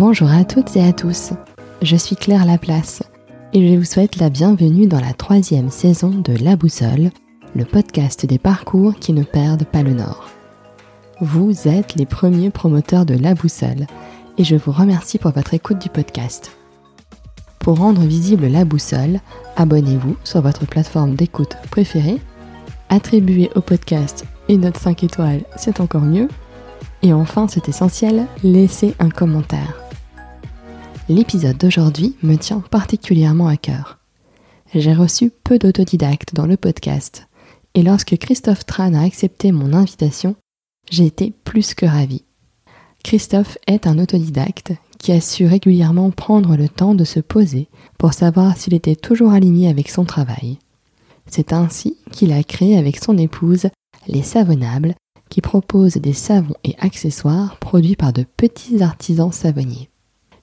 Bonjour à toutes et à tous, je suis Claire Laplace et je vous souhaite la bienvenue dans la troisième saison de La Boussole, le podcast des parcours qui ne perdent pas le nord. Vous êtes les premiers promoteurs de La Boussole et je vous remercie pour votre écoute du podcast. Pour rendre visible La Boussole, abonnez-vous sur votre plateforme d'écoute préférée, attribuez au podcast une note 5 étoiles, c'est encore mieux, et enfin, c'est essentiel, laissez un commentaire. L'épisode d'aujourd'hui me tient particulièrement à cœur. J'ai reçu peu d'autodidactes dans le podcast, et lorsque Christophe Tran a accepté mon invitation, j'ai été plus que ravie. Christophe est un autodidacte qui a su régulièrement prendre le temps de se poser pour savoir s'il était toujours aligné avec son travail. C'est ainsi qu'il a créé avec son épouse Les Savonnables, qui propose des savons et accessoires produits par de petits artisans savonniers.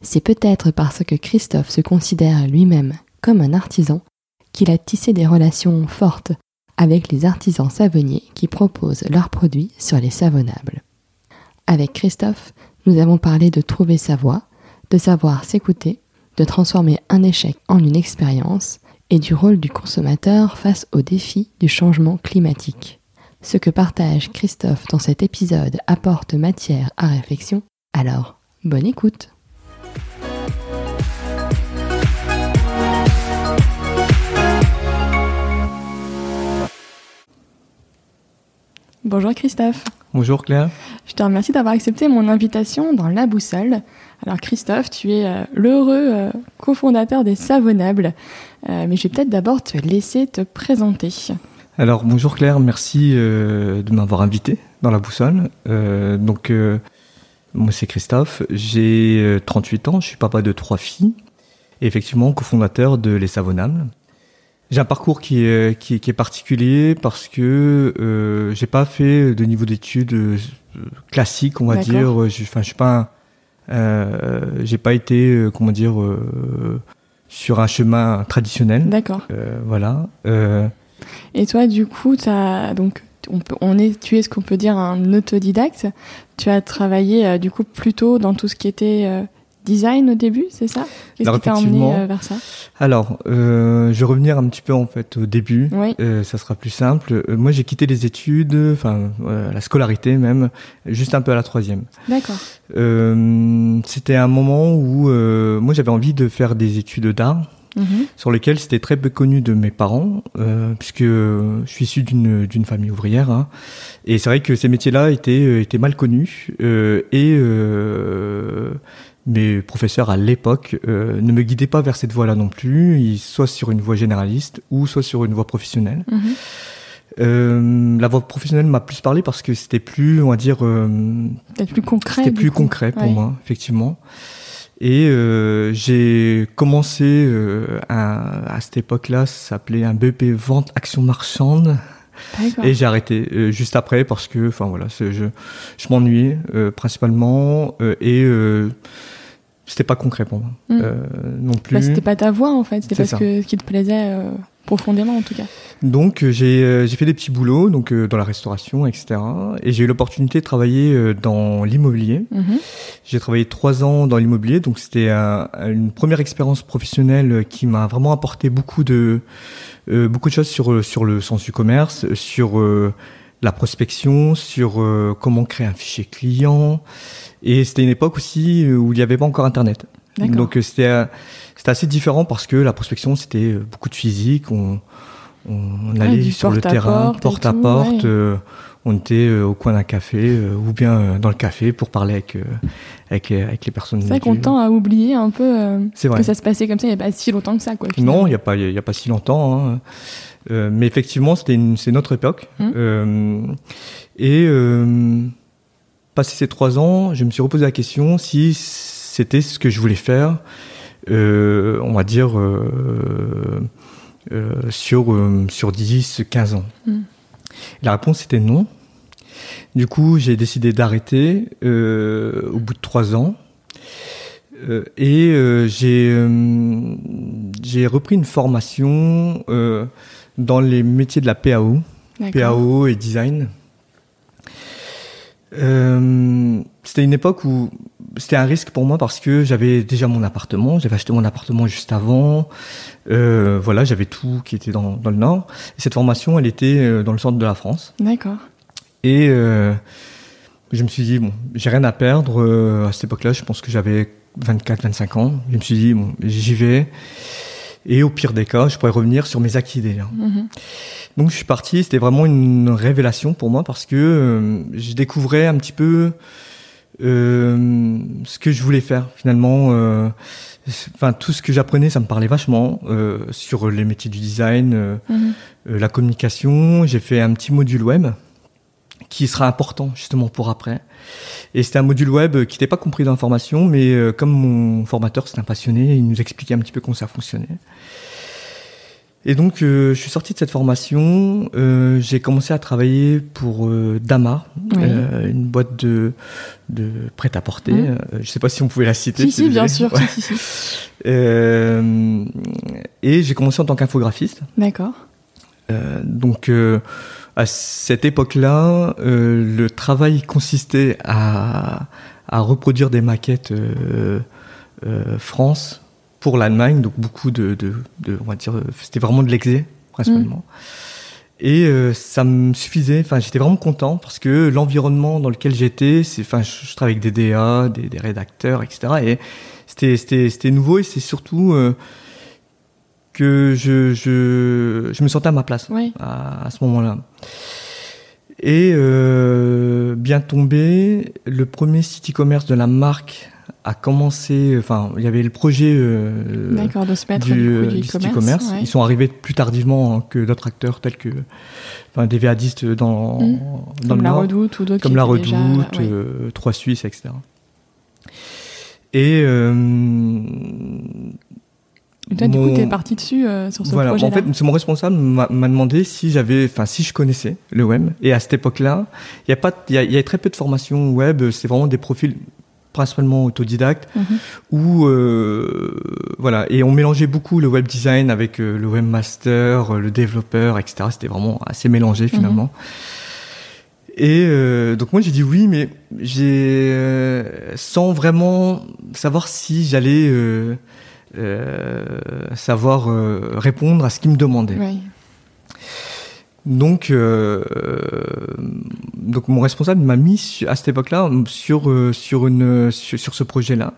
C'est peut-être parce que Christophe se considère lui-même comme un artisan qu'il a tissé des relations fortes avec les artisans savonniers qui proposent leurs produits sur les savonnables. Avec Christophe, nous avons parlé de trouver sa voie, de savoir s'écouter, de transformer un échec en une expérience et du rôle du consommateur face aux défis du changement climatique. Ce que partage Christophe dans cet épisode apporte matière à réflexion, alors bonne écoute Bonjour Christophe. Bonjour Claire. Je te remercie d'avoir accepté mon invitation dans La Boussole. Alors Christophe, tu es euh, l'heureux euh, cofondateur des Savonnables, euh, mais je vais peut-être d'abord te laisser te présenter. Alors bonjour Claire, merci de m'avoir invité dans La Boussole. donc moi c'est Christophe, j'ai 38 ans, je suis papa de trois filles, et effectivement cofondateur de Les Savonnables. J'ai un parcours qui est, qui, qui est particulier parce que euh, j'ai pas fait de niveau d'études euh, classique, on va dire. Enfin, je suis pas, euh, j'ai pas été, euh, comment dire, euh, sur un chemin traditionnel. D'accord. voilà. Et toi, du coup, as, donc, on, peut, on est, tu es ce qu'on peut dire un autodidacte. Tu as travaillé du coup plutôt dans tout ce qui était design au début, c'est ça? Qu'est-ce qui t'a emmené euh, vers ça? Alors, euh, je vais revenir un petit peu en fait au début. Euh, ça sera plus simple. Euh, moi, j'ai quitté les études, enfin la scolarité même, juste un peu à la troisième. D'accord. c'était un moment où moi j'avais envie de faire des études d'art. Mhm. sur lesquelles c'était très peu connu de mes parents, puisque je suis issu d'une d'une famille ouvrière, hein. et c'est vrai que ces métiers-là étaient étaient mal connus et mes professeurs à l'époque euh, ne me guidaient pas vers cette voie-là non plus, soit sur une voie généraliste ou soit sur une voie professionnelle. Mhm. Euh, la voie professionnelle m'a plus parlé parce que c'était plus, on va dire, euh, plus concret. C'était plus concret pour moi, effectivement. Et euh, j'ai commencé euh, à, à, cette époque-là, ça s'appelait un BP vente action marchande. Et j'ai arrêté juste après parce que, enfin voilà, je, je m'ennuyais principalement et c'était pas concret pour moi hmm. euh, non plus. Bah, c'était pas ta voix en fait, c'était parce que ce qui te plaisait euh, profondément en tout cas. Donc euh, j'ai euh, j'ai fait des petits boulots donc euh, dans la restauration etc et j'ai eu l'opportunité de travailler dans l'immobilier. Mhm. J'ai travaillé trois ans dans l'immobilier donc c'était une première expérience professionnelle qui m'a vraiment apporté beaucoup de beaucoup de choses sur sur le sens du commerce sur la prospection sur comment créer un fichier client et c'était une époque aussi euh, où il n'y avait pas encore Internet. Donc euh, c'était euh, c'était assez différent parce que la prospection c'était beaucoup de physique. On, on allait sur le terrain, porte à porte. on était au coin d'un café ou bien dans le café pour parler avec avec, avec les personnes. C'est vrai qu'on tend à oublier un peu que ça se passait comme ça il n'y a pas si longtemps que ça. Quoi, non, il n'y a, pas, il y a pas si longtemps. Hein. Euh, mais effectivement, c'était c'est notre époque. Hum. Euh, et passé ces trois ans, je me suis reposé la question si c'était ce que je voulais faire, euh, on va dire, euh, euh, sur, sur 10, 15 ans. Hmm. La réponse était non. Du coup, j'ai décidé d'arrêter au bout de trois ans. et j'ai j'ai repris une formation dans les métiers de la PAO, PAO et design. Euh, c'était une époque où c'était un risque pour moi parce que j'avais déjà mon appartement, j'avais acheté mon appartement juste avant. Euh, voilà, j'avais tout qui était dans, dans le nord. Et cette formation, elle était euh, dans le centre de la France. D'accord. Et euh, je me suis dit, bon, j'ai rien à perdre. À cette époque-là, je pense que j'avais 24, 25 ans. Je me suis dit, bon, j'y vais. Et au pire des cas, je pourrais revenir sur mes acquis déjà. Mhm. Donc je suis parti, c'était vraiment une révélation pour moi parce que euh, je découvrais un petit peu euh, ce que je voulais faire finalement. euh, Enfin, tout ce que j'apprenais, ça me parlait vachement euh, sur les métiers du design, euh, la communication. J'ai fait un petit module web qui sera important justement pour après. Et c'était un module web qui n'était pas compris dans la formation, mais euh, comme mon formateur c'était un passionné, il nous expliquait un petit peu comment ça fonctionnait. Et donc, euh, je suis sorti de cette formation. euh, j'ai commencé à travailler pour euh, Dama, Oui. euh, une boîte de, de prêt-à-porter. Euh, je sais pas si on pouvait la citer. Si, c'est si, bien sûr. Ouais. si, si, si. Euh, et j'ai commencé en tant qu'infographiste. D'accord. Euh, donc, euh, à cette époque-là, euh, le travail consistait à, à reproduire des maquettes euh, euh, France pour l'Allemagne, donc beaucoup de, de, de- on va dire, c'était vraiment de l'exé principalement. Et euh, ça me suffisait. Enfin, j'étais vraiment content parce que l'environnement dans lequel j'étais, c'est, enfin, je, je travaille avec des DA, des, des rédacteurs, etc. Et c'était, c'était, c'était nouveau et c'est surtout euh, que je, je, je me sentais à ma place Oui. à, à ce moment-là. Et euh, bien tombé, le premier site e-commerce de la marque a commencé. Enfin, il y avait le projet euh, de se mettre du, du, euh, du site e-commerce. ouais. Ils sont arrivés plus tardivement hein, que d'autres acteurs tels que enfin, des VADistes dans, Mm. dans Comme le la Nord, Redoute ou d'autres comme la Redoute, déjà- ouais. euh, Trois Suisses, etc. Et Et toi, du coup, mon- t'es parti dessus euh, sur ce voilà, projet-là. en fait, c'est mon responsable m'a m'a demandé si j'avais, enfin, si je connaissais le web. Et à cette époque-là, il y a pas, il y, y a très peu de formations web. C'est vraiment des profils principalement autodidactes Mhm. où, euh, voilà, et on mélangeait beaucoup le web design avec euh, le webmaster, euh, le développeur, etc. C'était vraiment assez mélangé finalement. Et euh, donc moi j'ai dit oui, mais j'ai euh, sans vraiment savoir si j'allais euh, savoir euh, répondre à ce qu'il me demandait. Donc, euh, donc mon responsable m'a mis à cette époque-là sur euh, sur une sur, sur ce projet-là.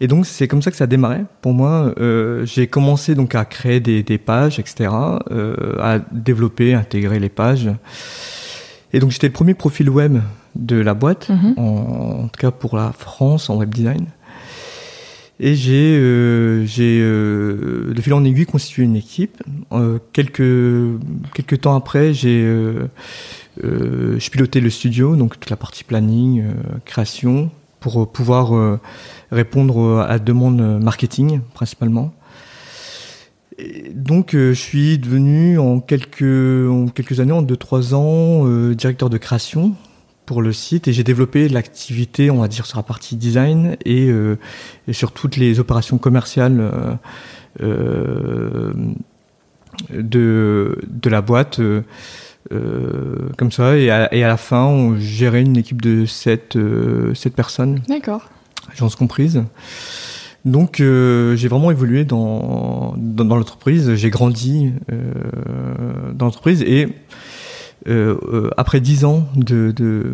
Et donc c'est comme ça que ça a démarré. Pour moi, euh, j'ai commencé donc à créer des, des pages, etc., euh, à développer, intégrer les pages. Et donc j'étais le premier profil web de la boîte, Mhm. en, en tout cas pour la France en web design. Et j'ai, euh, j'ai euh, de fil en aiguille constitué une équipe. Euh, quelques quelques temps après, j'ai euh, euh, je pilotais le studio, donc toute la partie planning, euh, création, pour pouvoir répondre à la demande marketing principalement. Donc, je suis devenu en quelques en quelques années, en deux trois ans, directeur de création pour le site et j'ai développé l'activité, on va dire, sur la partie design et, euh, et sur toutes les opérations commerciales euh, euh, de, de la boîte. euh, euh, comme ça, et à, et à la fin, on gérait une équipe de 7, personnes, D'accord. agences comprises. Donc, euh, j'ai vraiment évolué dans, dans, dans l'entreprise, j'ai grandi euh, dans l'entreprise, et euh, euh, après dix ans de, de,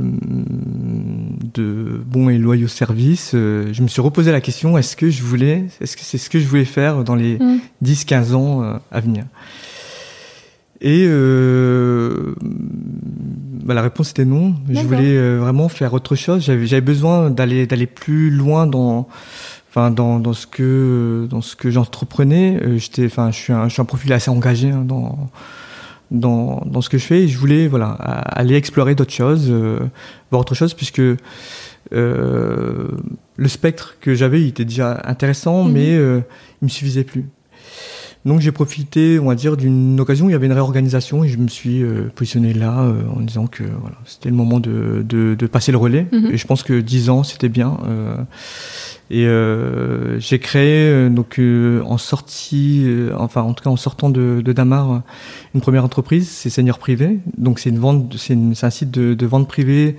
de bons et loyaux services, euh, je me suis reposé la question est-ce que je voulais, est-ce que c'est ce que je voulais faire dans les Mm. 10-15 ans euh, à venir? Et euh, bah, la réponse était non. Je voulais vraiment faire autre chose. J'avais, j'avais besoin d'aller d'aller plus loin dans enfin dans, dans ce que dans ce que j'entreprenais. J'étais enfin je suis un je suis un profil assez engagé hein, dans dans, dans ce que je fais et je voulais voilà aller explorer d'autres choses euh, voir autre chose puisque euh, le spectre que j'avais il était déjà intéressant Mhm. mais euh, il me suffisait plus donc j'ai profité on va dire d'une occasion où il y avait une réorganisation et je me suis euh, positionné là euh, en disant que voilà c'était le moment de, de, de passer le relais Mhm. et je pense que 10 ans c'était bien euh, et euh, j'ai créé donc euh, en sortie, enfin en tout cas en sortant de, de Damar, une première entreprise, c'est Seigneur Privé. Donc c'est une vente, c'est un site de, de vente privée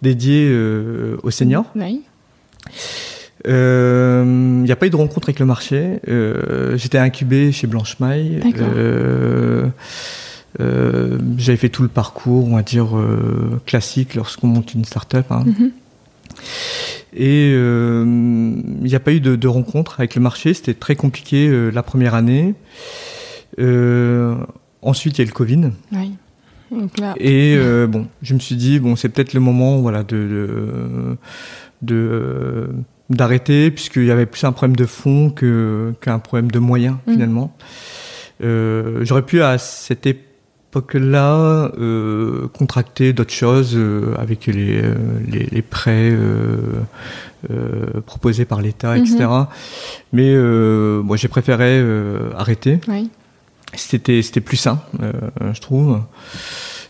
dédié euh, aux seniors. Oui. Il n'y a pas eu de rencontre avec le marché. J'étais incubé chez Blanche Maille. J'avais fait tout le parcours, on va dire, classique lorsqu'on monte une start-up. Hein. Mm-hmm. Et il n'y a pas eu de, de, rencontre avec le marché. C'était très compliqué la première année. ensuite, il y a eu le Covid. Oui. Et euh, bon, je me suis dit bon, c'est peut-être le moment, voilà, de, de, euh, d'arrêter puisqu'il y avait plus un problème de fond que qu'un problème de moyens mm. finalement. Euh, j'aurais pu à cette époque-là euh, contracter d'autres choses euh, avec les, les, les prêts proposés par l'État, etc. Mm-hmm. Mais moi, j'ai préféré arrêter. Oui c'était c'était plus sain, euh, je trouve.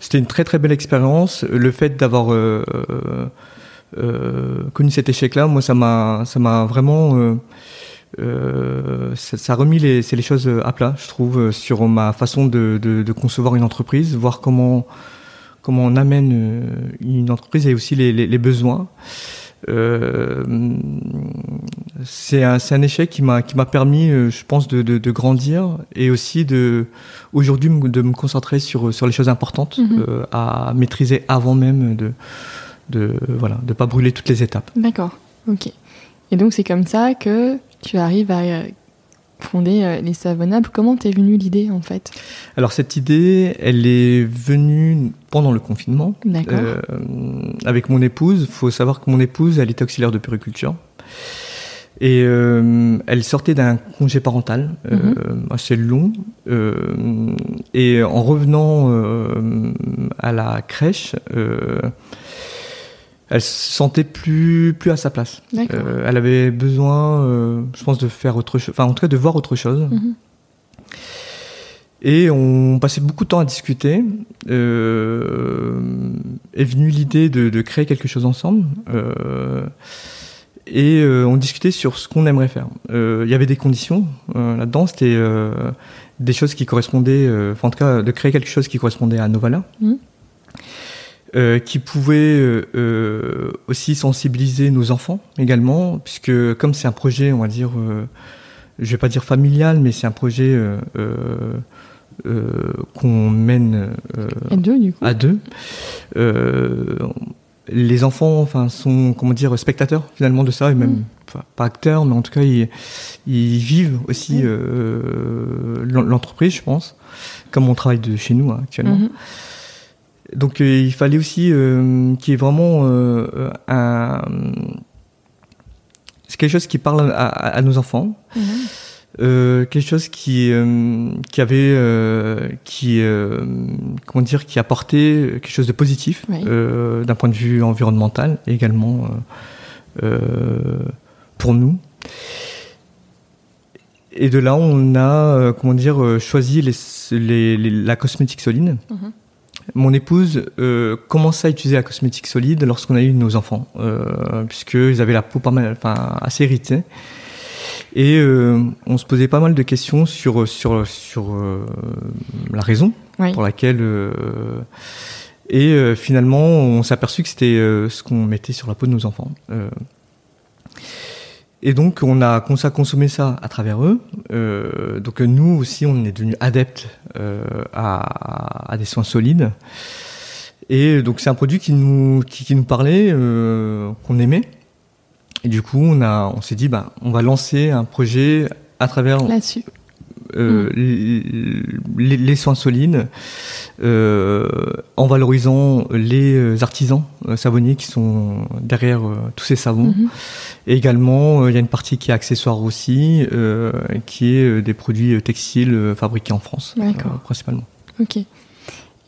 C'était une très très belle expérience. Le fait d'avoir euh, euh, connu cet échec-là, moi, ça m'a ça m'a vraiment ça, ça, a remis les, les choses à plat, je trouve, sur ma façon de, de, de concevoir une entreprise, voir comment comment on amène une entreprise et aussi les, les, les besoins. Euh, c'est un, un, échec qui m'a qui m'a permis, euh, je pense, de, de, de, grandir et aussi de aujourd'hui de me concentrer sur sur les choses importantes mhm. euh, à maîtriser avant même de de voilà de pas brûler toutes les étapes. D'accord, ok. Et donc c'est comme ça que tu arrives à fonder euh, les Savonnables. Comment t'es venue l'idée en fait? Alors cette idée, elle est venue pendant le confinement euh, avec mon épouse. Il faut savoir que mon épouse, elle est auxiliaire de puriculture. Et euh, elle sortait d'un congé parental mhm. assez long. et en revenant à la crèche, elle se sentait plus plus à sa place. Euh, elle avait besoin, euh, je pense, de faire autre chose, enfin en tout cas de voir autre chose. Mhm. Et on passait beaucoup de temps à discuter. Euh, est venue l'idée de, de, créer quelque chose ensemble. Et on discutait sur ce qu'on aimerait faire. Il y avait des conditions là-dedans. C'était des choses qui correspondaient, enfin en tout cas de créer quelque chose qui correspondait à nos valeurs. Mhm. Euh, qui pouvait euh, euh, aussi sensibiliser nos enfants également, puisque comme c'est un projet, on va dire, euh, je vais pas dire familial, mais c'est un projet qu'on mène à deux, du coup. À deux. les enfants, enfin, sont comment dire spectateurs finalement de ça et même mm. pas acteurs, mais en tout cas ils, ils vivent aussi mm. l'entreprise, je pense, comme on travaille de chez nous hein, actuellement. Mm-hmm. Donc euh, il fallait aussi euh, qu'il y ait vraiment euh, un c'est quelque chose qui parle à, à, nos enfants. Mhm. Euh, quelque chose qui euh, qui avait euh, qui comment dire qui apportait quelque chose de positif d'un point de vue environnemental également pour nous et de là on a comment dire choisi les, les, les la cosmétique solide mhm mon épouse euh, commençait à utiliser la cosmétique solide lorsqu'on a eu nos enfants, euh, puisqu'ils avaient la peau pas mal, enfin assez irritée. Et euh, on se posait pas mal de questions sur sur sur euh, la raison pour laquelle. Et finalement, on s'est aperçu que c'était ce qu'on mettait sur la peau de nos enfants. Et donc, on a consommer ça à travers eux. Euh, donc, nous aussi, on est devenus adeptes euh, à, à, des soins solides. Et donc, c'est un produit qui nous, qui, qui nous parlait, euh, qu'on aimait. Et du coup, on a, on s'est dit, bah, on va lancer un projet à travers. Euh, mm. les, les, soins solides, euh, en valorisant les euh, artisans savonniers qui sont derrière tous ces savons. Mm-hmm. Et également, il y a une partie qui est accessoire aussi, qui est des produits textiles fabriqués en France, principalement. Ok.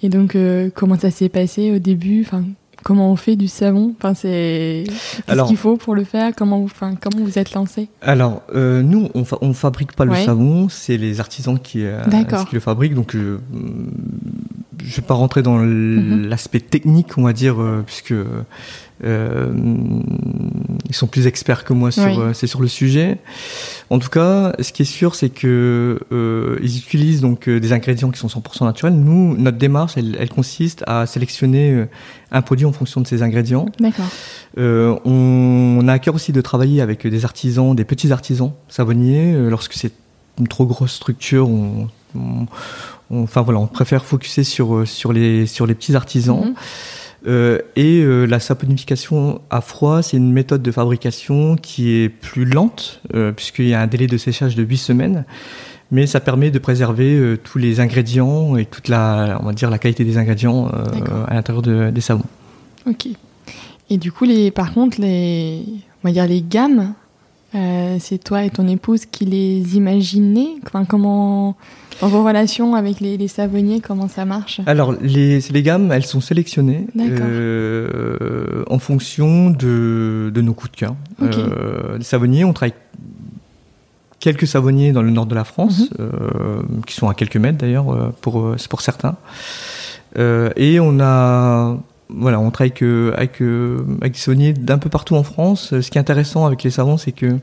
Et donc, comment ça s'est passé au début? Enfin, Comment on fait du savon? Enfin, c'est qu'est-ce qu'il faut pour le faire? Comment, enfin, comment vous êtes lancé? Alors, euh, nous, on, fa on fabrique pas le savon, c'est les artisans qui, euh, qui, le fabriquent. Donc, euh, je vais pas rentrer dans mhm. l'aspect technique, on va dire, puisque ils sont plus experts que moi sur, c'est sur le sujet. En tout cas, ce qui est sûr, c'est que ils utilisent donc des ingrédients qui sont 100% naturels. Nous, notre démarche, elle, elle consiste à sélectionner un produit en fonction de ses ingrédients. D'accord. on, on, a à cœur aussi de travailler avec des artisans, des petits artisans savonniers. lorsque c'est une trop grosse structure, on, enfin voilà, on préfère focuser sur euh, sur les sur les petits artisans. Mhm. Euh, et euh, la saponification à froid, c'est une méthode de fabrication qui est plus lente, puisqu'il y a un délai de séchage de 8 semaines, mais ça permet de préserver tous les ingrédients et toute la, on va dire, la qualité des ingrédients à l'intérieur de, des savons. Ok. Et du coup, les, par contre, les, on va dire les gammes, c'est toi et ton épouse qui les imaginez enfin, Comment dans vos relations avec les, savonniers, comment ça marche? Alors, les, les gammes, elles sont sélectionnées euh, en fonction de, de, nos coups de cœur. Euh, les savonniers, on travaille quelques savonniers dans le nord de la France, mhm. euh, qui sont à quelques mètres d'ailleurs, euh, pour, pour certains. et on a voilà, on travaille avec, euh, avec, des savonniers d'un peu partout en France. Ce qui est intéressant avec les savons, c'est que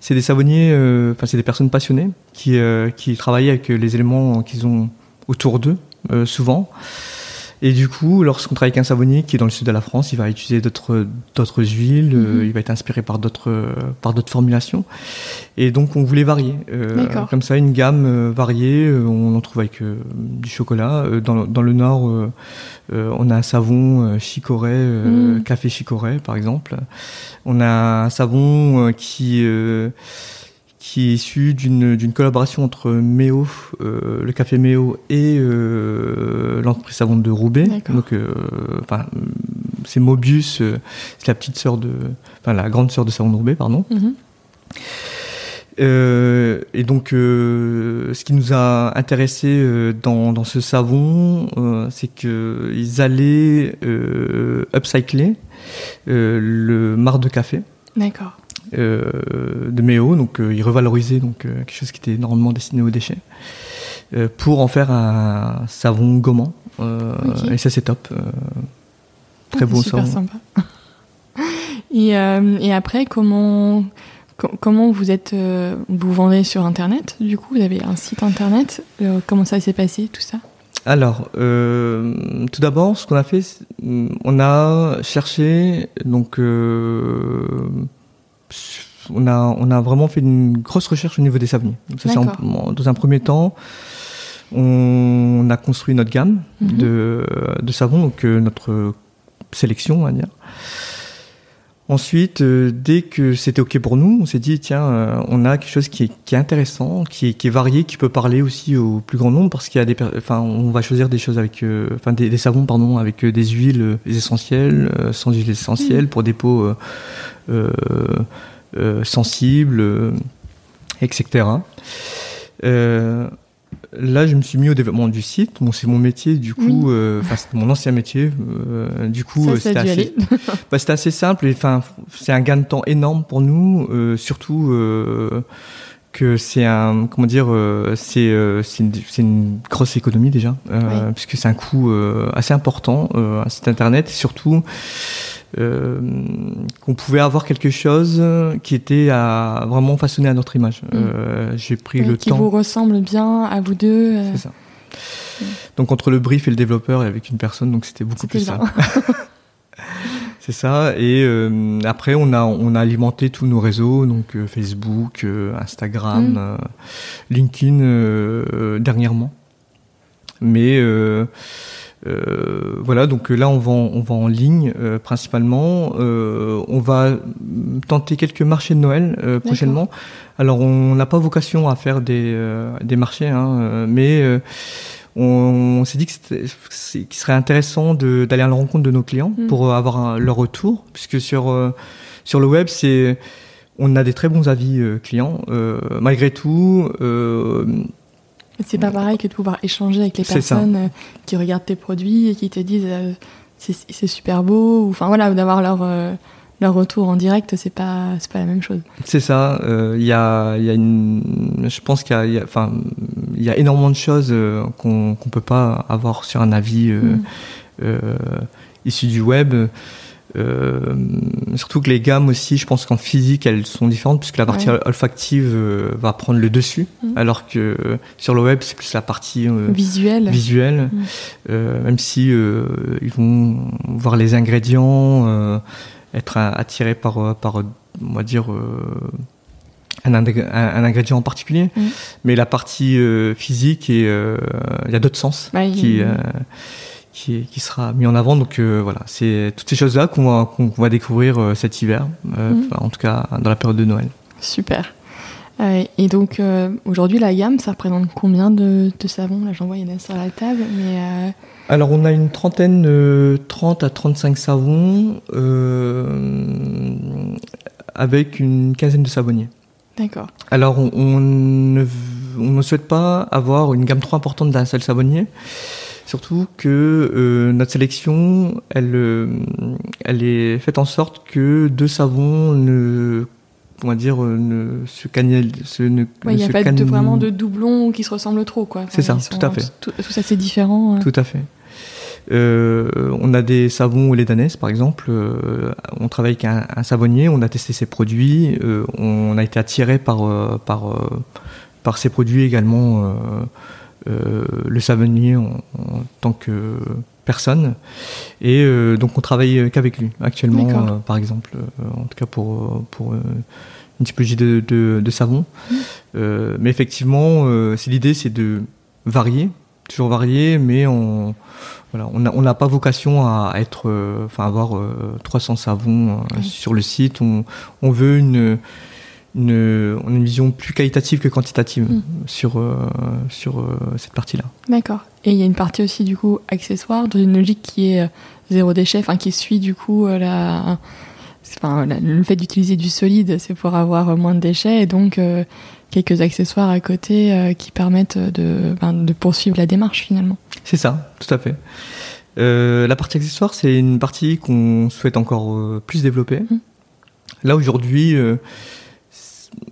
c'est des savonniers, euh, enfin c'est des personnes passionnées qui, euh, qui travaillent avec les éléments qu'ils ont autour d'eux, souvent. Et du coup, lorsqu'on travaille avec un savonnier qui est dans le sud de la France, il va utiliser d'autres d'autres huiles, euh, mhm. il va être inspiré par d'autres par d'autres formulations. Et donc, on voulait varier. Euh, comme ça, une gamme euh, variée. on en trouve avec du chocolat. Dans, dans, le nord, on a un savon chicorée, mhm. café chicorée, par exemple. On a un savon qui qui est issu d'une collaboration entre Méo, euh, le café Méo et euh, l'entreprise savante de Roubaix. Donc, euh, enfin, c'est Mobius, c'est la petite sœur de, enfin la grande sœur de savon de Roubaix, pardon. Mhm. et donc, ce qui nous a intéressé dans, dans, ce savon, c'est qu'ils allaient upcycler le marc de café. D'accord. Euh, de méo, donc euh, il revalorisait donc euh, quelque chose qui était normalement destiné aux déchets, pour en faire un savon gommant. Et ça c'est top. très beau super sympa. et, et, après, comment comment vous êtes vous vendez sur internet Du coup, vous avez un site internet? comment ça s'est passé tout ça? Alors, tout d'abord, ce qu'on a fait, on a cherché donc on a, on a vraiment fait une grosse recherche au niveau des savonniers. dans un premier temps, on a construit notre gamme mhm. de, de savons, donc euh, notre sélection, on va dire. Ensuite, euh, dès que c'était OK pour nous, on s'est dit, tiens, euh, on a quelque chose qui est, qui est intéressant, qui est, qui est, varié, qui peut parler aussi au plus grand nombre, parce qu'il y a des, enfin, on va choisir des choses avec, enfin, des, savons, pardon, avec des huiles essentielles, sans huiles essentielles, mhm. pour des peaux euh, sensible, euh, etc. Euh, là, je me suis mis au développement du site. Bon, c'est mon métier, du coup, enfin, c'est mon ancien métier. du coup, c'était assez, bah, assez, simple. Enfin, c'est un gain de temps énorme pour nous, surtout que c'est un, comment dire, c'est c'est une, une, grosse économie déjà, puisque c'est un coût assez important, un site internet, et surtout euh, qu'on pouvait avoir quelque chose qui était à vraiment façonner à notre image. Mm. Euh, j'ai pris le qui temps. Qui vous ressemble bien à vous deux. Euh. C'est ça. Mm. Donc entre le brief et le développeur et avec une personne, donc c'était beaucoup plus simple. C'est ça. Et après, on a on a alimenté tous nos réseaux, donc Facebook, Instagram, mm. LinkedIn dernièrement. Mais euh, voilà, donc là on vend, on vend en ligne euh, principalement. Euh, on va tenter quelques marchés de Noël prochainement. Alors on n'a pas vocation à faire des, des marchés, hein, mais on, s'est dit que qu'il serait intéressant d'aller à la rencontre de nos clients mm. pour avoir leur retour, puisque sur sur le web c'est on a des très bons avis clients. malgré tout, c'est pas pareil que de pouvoir échanger avec les personnes euh, qui regardent tes produits et qui te disent euh, c'est super beau, ou enfin voilà, d'avoir leur, euh, leur retour en direct, c'est pas, pas la même chose. C'est ça, il y, a, y a une. Je pense qu'il y, a, enfin, il y a énormément de choses qu'on qu'on peut pas avoir sur un avis mm. issu du web. Euh, surtout que les gammes aussi, je pense qu'en physique, elles sont différentes puisque la partie olfactive euh, va prendre le dessus, mm. alors que sur le web, c'est plus la partie visuelle. Visuelle, mm. même si ils vont voir les ingrédients, être attirés par, par, on va dire un, un, ingrédient en particulier, mm. mais la partie physique et il y a d'autres sens qui qui, qui, sera mis en avant. Donc euh, voilà, c'est toutes ces choses-là qu'on va, qu'on va découvrir euh, cet hiver, euh, mhm. en tout cas dans la période de Noël. Super. et donc aujourd'hui, la gamme, ça représente combien de, de savons? Là, j'en vois, il y en a sur la table, mais. Alors, on a une trentaine, 30 à 35 savons, avec une quinzaine de savonniers. D'accord. Alors, on, on, ne, on, ne, souhaite pas avoir une gamme trop importante d'un seul savonnier. Surtout que euh, notre sélection, elle, euh, elle est faite en sorte que deux savons ne on va dire euh, ne se cannibalisent. Il n'y a pas de, vraiment de doublons qui se ressemblent trop, quoi. c'est ça, tout à fait. Tout, ça, c'est différent. Tout à fait. On a des savons les danaises, par exemple. on travaille avec un, un, savonnier, on a testé ses produits, on a été attiré par, par, par ses produits également euh, le savonnier en, tant que personne. Et euh, donc on travaille qu'avec lui actuellement, euh, par exemple, en tout cas pour, pour une typologie de, de, savon. Mmh. mais effectivement, c'est l'idée, c'est de varier, toujours varier, mais on voilà, on n'a pas vocation à être, enfin avoir 300 savons sur le site. On, on veut une une, on a une vision plus qualitative que quantitative hmm. sur, euh, sur euh, cette partie-là. D'accord. Et il y a une partie aussi du coup accessoire dans une logique qui est euh, zéro déchet, enfin qui suit du coup la, enfin, le fait d'utiliser du solide, c'est pour avoir moins de déchets et donc quelques accessoires à côté qui permettent de, ben, de poursuivre la démarche finalement. C'est ça, tout à fait. la partie accessoire, c'est une partie qu'on souhaite encore plus développer. Hmm. Là aujourd'hui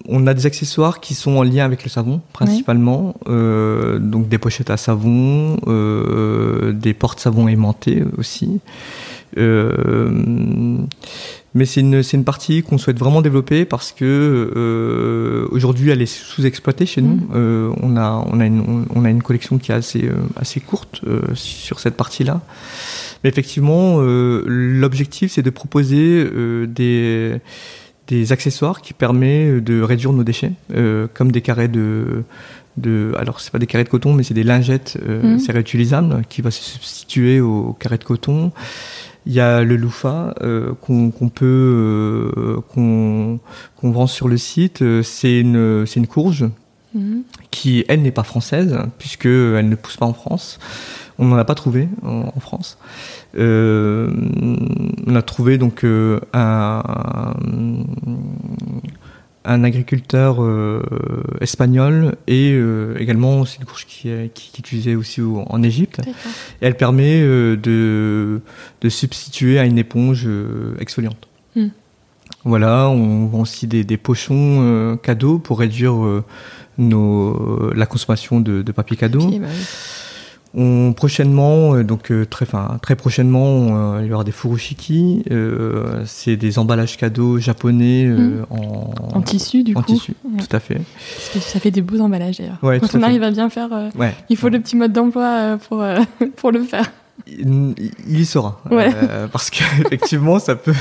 on a des accessoires qui sont en lien avec le savon principalement, euh, donc des pochettes à savon, euh, des portes-savons aimantés aussi. Euh, mais c'est une, une partie qu'on souhaite vraiment développer parce que aujourd'hui elle est sous-exploitée chez nous. Mm. on, a, on, a une, on a une collection qui est assez, assez courte sur cette partie-là. Mais effectivement, l'objectif c'est de proposer des des accessoires qui permettent de réduire nos déchets, euh, comme des carrés de, de alors c'est pas des carrés de coton, mais c'est des lingettes, euh, mmh. c'est réutilisable, qui va se substituer aux carrés de coton. Il y a le loofah euh, qu'on peut euh, qu'on vend sur le site. C'est une c'est une courge mmh. qui elle n'est pas française puisque elle ne pousse pas en France. On n'en a pas trouvé en, France. Euh, on a trouvé donc euh, un, un agriculteur euh, espagnol et également c'est une courge qui, qui, qui, est utilisée aussi en Égypte. Et elle permet de, de substituer à une éponge exfoliante. Hmm. Voilà, on vend aussi des, des pochons cadeaux pour réduire nos, la consommation de, de papier cadeau. Bah on, prochainement, euh, donc euh, très, fin, très prochainement, euh, il y aura des furoshiki. c'est des emballages cadeaux japonais mmh. en, en, tissu, du en coup. tissu, tout à fait. ça fait des beaux emballages d'ailleurs. Ouais, Quand on arrive à bien faire, il faut le petit mode d'emploi pour, pour le faire. Il, y sera. parce qu'effectivement, ça peut.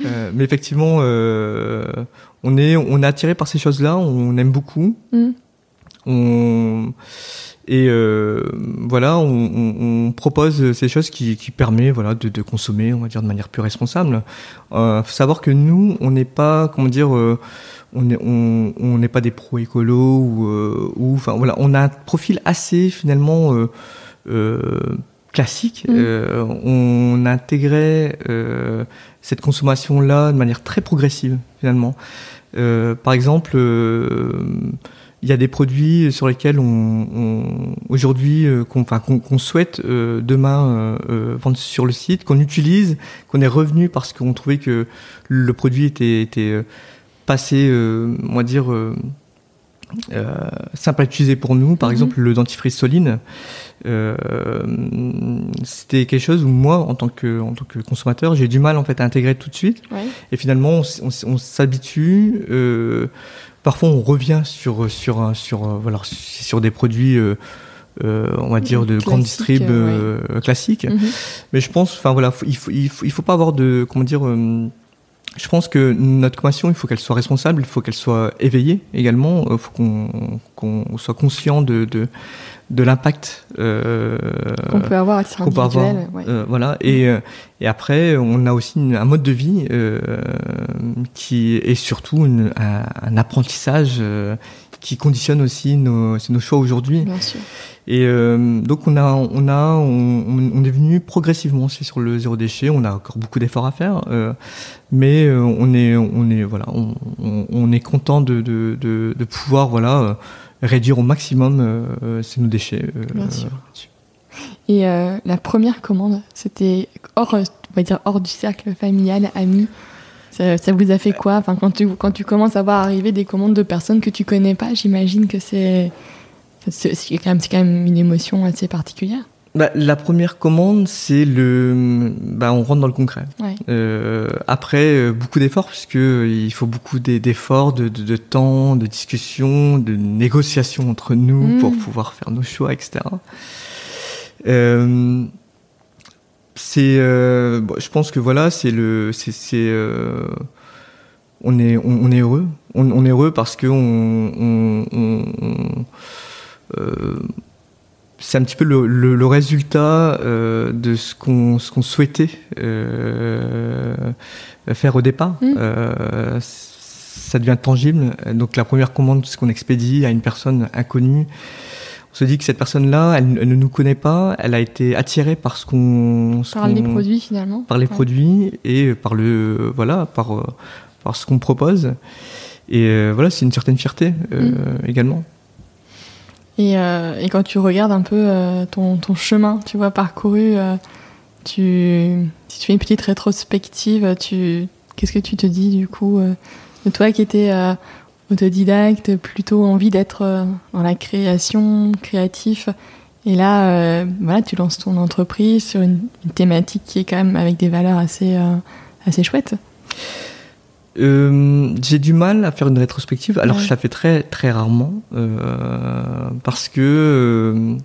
mais effectivement, on, est, on est attiré par ces choses-là, on aime beaucoup. Mmh. On et euh, voilà, on, on, propose ces choses qui, qui permettent voilà, de, de, consommer, on va dire, de manière plus responsable. Euh, faut savoir que nous, on n'est pas, comment dire, euh, on n'est on, n'est pas des pro écolos ou, euh, ou, enfin voilà, on a un profil assez finalement classique. Mmh. on intégrait cette consommation-là de manière très progressive finalement. par exemple il y a des produits sur lesquels on, aujourd'hui euh, qu'on enfin, qu'on souhaite euh, demain euh, vendre sur le site, qu'on utilise, qu'on est revenu parce qu'on trouvait que le produit était, était passé, on va dire euh, simple à utiliser pour nous. Par mhm. exemple, le dentifrice Soline, euh, c'était quelque chose où moi, en tant que, en tant que consommateur, j'ai du mal en fait à intégrer tout de suite. Et finalement, on, on, s'habitue. Euh, parfois, on revient sur sur sur voilà sur des produits. on va dire de grande distrib classique mhm. mais je pense enfin voilà il faut il faut il faut pas avoir de comment dire je pense que notre consommation, il faut qu'elle soit responsable, il faut qu'elle soit éveillée également, il faut qu'on soit conscient de, de, de l'impact euh, qu'on peut avoir à titre individuel. Euh, voilà. Et, euh, et après, on a aussi un mode de vie euh, qui est surtout une, un, un, apprentissage qui conditionne aussi nos, nos choix aujourd'hui. Et euh, donc on a, on a, on, on, est venu progressivement aussi sur le zéro déchet. On a encore beaucoup d'efforts à faire, euh, mais on est, on est, voilà, on, on est content de, de, de, de, pouvoir, voilà, euh, réduire au maximum euh, nos déchets. Bien sûr. Et la première commande, c'était hors, on va dire hors du cercle familial, ami. Ça, ça, vous a fait quoi? Enfin, quand, tu, quand tu commences à voir arriver des commandes de personnes que tu connais pas, j'imagine que c'est c'est quand, même, quand même une émotion assez particulière. Bah, la première commande, c'est le, bah, on rentre dans le concret. Euh, après, euh, beaucoup d'efforts, puisque il faut beaucoup d'efforts, de, de, de, temps, de discussion, de négociation entre nous mm. pour pouvoir faire nos choix, etc. Euh, c'est, euh, je pense que voilà, c'est le, c'est, euh, on est, on, est heureux. On, on, est heureux parce que on, on euh, c'est un petit peu le, le, le résultat euh, de ce qu'on ce qu'on souhaitait euh, faire au départ. Mmh. Euh, ça devient tangible. Donc la première commande, ce qu'on expédie à une personne inconnue, on se dit que cette personne-là, elle, elle, ne nous connaît pas, elle a été attirée par ce qu'on par les produits finalement, par les ouais. produits et par le voilà par par ce qu'on propose. Et voilà, c'est une certaine fierté mmh. également. Et, euh, et, quand tu regardes un peu euh, ton, ton, chemin, tu vois, parcouru, euh, tu, si tu fais une petite rétrospective, tu, qu'est-ce que tu te dis du coup euh, de toi qui étais euh, autodidacte, plutôt envie d'être euh, dans la création, créatif, et là, voilà, tu lances ton entreprise sur une, une, thématique qui est quand même avec des valeurs assez, assez chouettes. Euh, j'ai du mal à faire une rétrospective. Alors, ouais. je la fais très, très rarement. Euh, parce que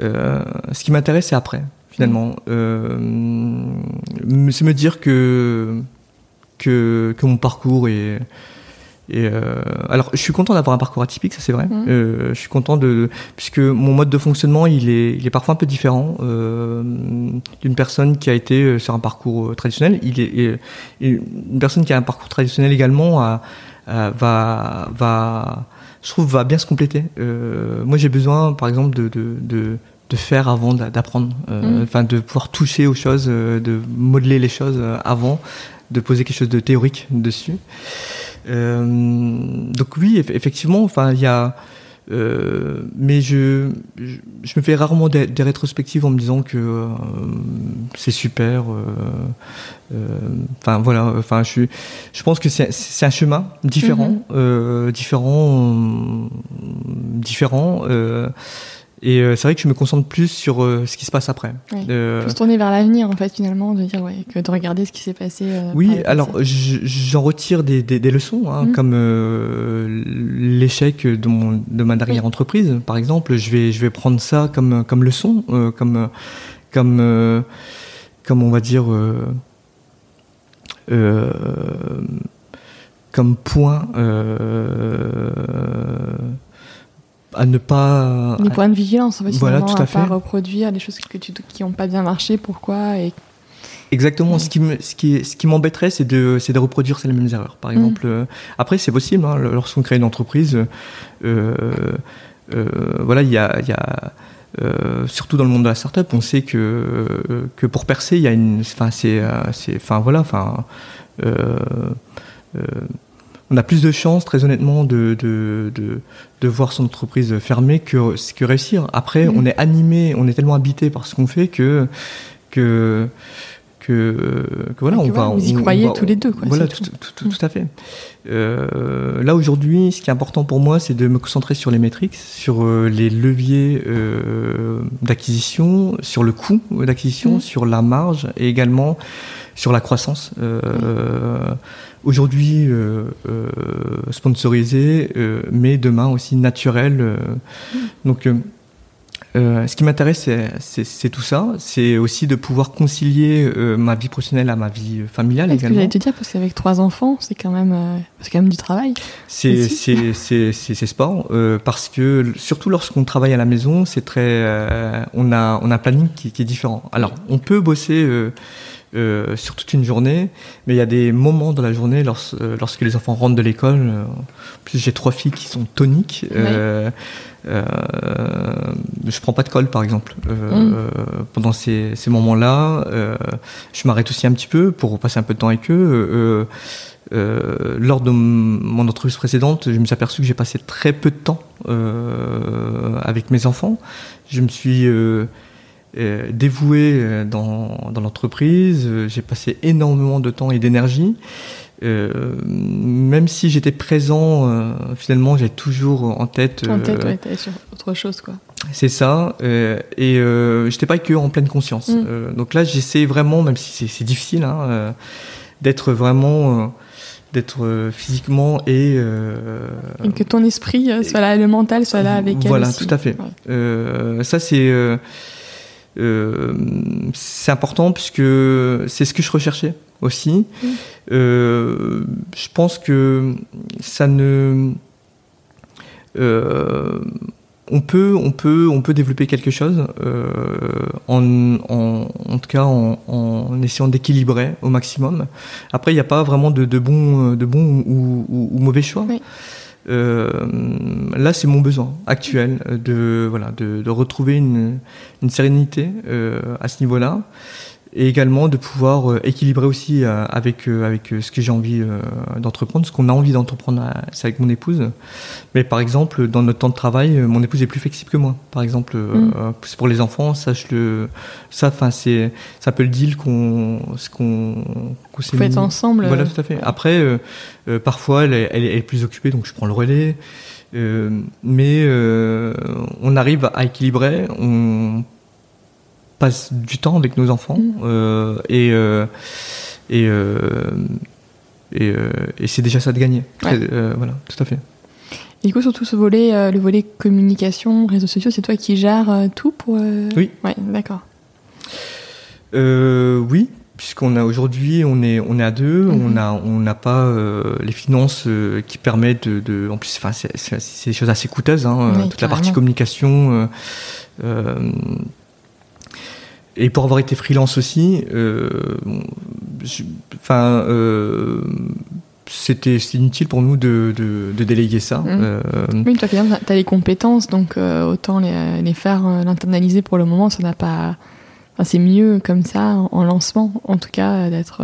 euh, ce qui m'intéresse, c'est après, finalement. Mmh. c'est me dire que, que, que mon parcours est et euh, alors, je suis content d'avoir un parcours atypique, ça c'est vrai. Mmh. Euh, je suis content de puisque mon mode de fonctionnement, il est, il est parfois un peu différent euh, d'une personne qui a été euh, sur un parcours euh, traditionnel. Il est et, et une personne qui a un parcours traditionnel également a, a, va va je trouve va bien se compléter. Euh, moi, j'ai besoin, par exemple, de, de, de de faire avant d'apprendre, euh, mmh. de pouvoir toucher aux choses, de modeler les choses avant, de poser quelque chose de théorique dessus. Euh, donc oui, effectivement, enfin il y a euh, mais je, je, je, me fais rarement des, des, rétrospectives en me disant que euh, c'est super. Euh, euh, enfin voilà. Enfin je, je pense que c'est un chemin différent, mm -hmm. différent, différent. Et euh, c'est vrai que je me concentre plus sur euh, ce qui se passe après. Oui. Euh... Plus tourner vers l'avenir, en fait, finalement, de dire, ouais, que de regarder ce qui s'est passé. Euh, oui, alors j'en retire des, des, des leçons, hein, mmh. comme l'échec de, mon, de ma dernière oui. entreprise, par exemple. Je vais, je vais prendre ça comme, comme leçon, comme, comme, comme on va dire. comme point à ne pas des points de vigilance en fait, voilà tout à, à fait pas reproduire des choses que tu, qui n'ont pas bien marché pourquoi et exactement ce qui me, ce qui ce qui m'embêterait c'est de c'est de reproduire ces mêmes erreurs par exemple mmh. après c'est possible hein, lorsqu'on crée une entreprise euh, euh, voilà il y a il y a euh, surtout dans le monde de la startup, on sait que que pour percer, il y a une, enfin c'est, c'est, enfin voilà, enfin euh, euh, on a plus de chances, très honnêtement, de, de, de, de voir son entreprise fermer que, que réussir. Après, mmh. on est animé, on est tellement habité par ce qu'on fait que, que, que, voilà, on va. Vous y croyez tous les deux, quoi. Voilà, tout, tout, tout, à fait. Euh, là aujourd'hui, ce qui est important pour moi, c'est de me concentrer sur les métriques, sur euh, les leviers euh, d'acquisition, sur le coût d'acquisition, mm. sur la marge et également sur la croissance. Aujourd'hui sponsorisé, mais demain aussi naturel. Mm. Donc euh, ce qui m'intéresse, c'est tout ça. C'est aussi de pouvoir concilier euh, ma vie professionnelle à ma vie familiale également. Ce que j'allais te dire, parce qu'avec trois enfants, c'est quand même, euh, c'est quand même du travail. C'est c'est sport, euh, parce que surtout lorsqu'on travaille à la maison, c'est très, on a on a un planning qui, qui, est différent. Alors, on peut bosser. Euh, sur toute une journée, mais il y a des moments dans la journée lorsque, lorsque les enfants rentrent de l'école. en plus, j'ai trois filles qui sont toniques. Euh, euh, je prends pas de colle, par exemple. Euh, mm. pendant ces, ces moments-là, euh, je m'arrête aussi un petit peu pour passer un peu de temps avec eux. Euh, lors de mon entreprise précédente, je me suis aperçu que j'ai passé très peu de temps avec mes enfants. Je me suis dévoué dans, dans l'entreprise, j'ai passé énormément de temps et d'énergie. Euh, même si j'étais présent, euh, finalement, j'ai toujours en tête. En tête, euh, ouais, sur autre chose, quoi. C'est ça. et je n'étais pas que en pleine conscience. Mm. donc là, j'essaie vraiment, même si c'est difficile, hein, d'être vraiment d'être physiquement et, et que ton esprit soit là le mental soit là avec elle voilà tout à fait ça c'est euh, c'est important puisque c'est ce que je recherchais aussi. Mm. Euh, je pense que ça ne. Euh, on peut, on peut, on peut développer quelque chose en, en, tout cas en, essayant d'équilibrer au maximum. Après, il n'y a pas vraiment de, de bons, de bon ou, ou, mauvais choix. Là, c'est mon besoin actuel de voilà de, retrouver une, une sérénité euh, à ce niveau-là et également de pouvoir euh, équilibrer aussi euh, avec euh, avec ce que j'ai envie d'entreprendre, ce qu'on a envie d'entreprendre, c'est avec mon épouse. Mais par exemple, dans notre temps de travail, mon épouse est plus flexible que moi. Par exemple, mm. c'est pour les enfants, ça je le ça enfin c'est c'est un peu le deal qu'on ce qu'on qu s'est mis. ensemble. Voilà, tout à fait. Après, parfois elle est, elle est, plus occupée, donc je prends le relais. mais on arrive à équilibrer. On passe du temps avec nos enfants mm. euh, et euh, et euh, et, et c'est déjà ça de gagner. voilà, tout à fait. Et du coup, surtout ce volet, le volet communication, réseaux sociaux, c'est toi qui gères tout pour. Oui. Ouais, d'accord. oui, puisqu'on a aujourd'hui, on est, on est à deux, mm-hmm. on a, on n'a pas les finances qui permettent de, de en plus, enfin, c'est des choses assez coûteuses, hein, toute la partie communication. Et pour avoir été freelance aussi, euh, enfin, euh, c'était inutile pour nous de, de, de déléguer ça. Mmh. Euh, oui, tu as, les compétences, donc euh, autant les, les faire, euh, l'internaliser pour le moment, ça n'a pas. Enfin, c'est mieux comme ça en, en, lancement, en tout cas, d'être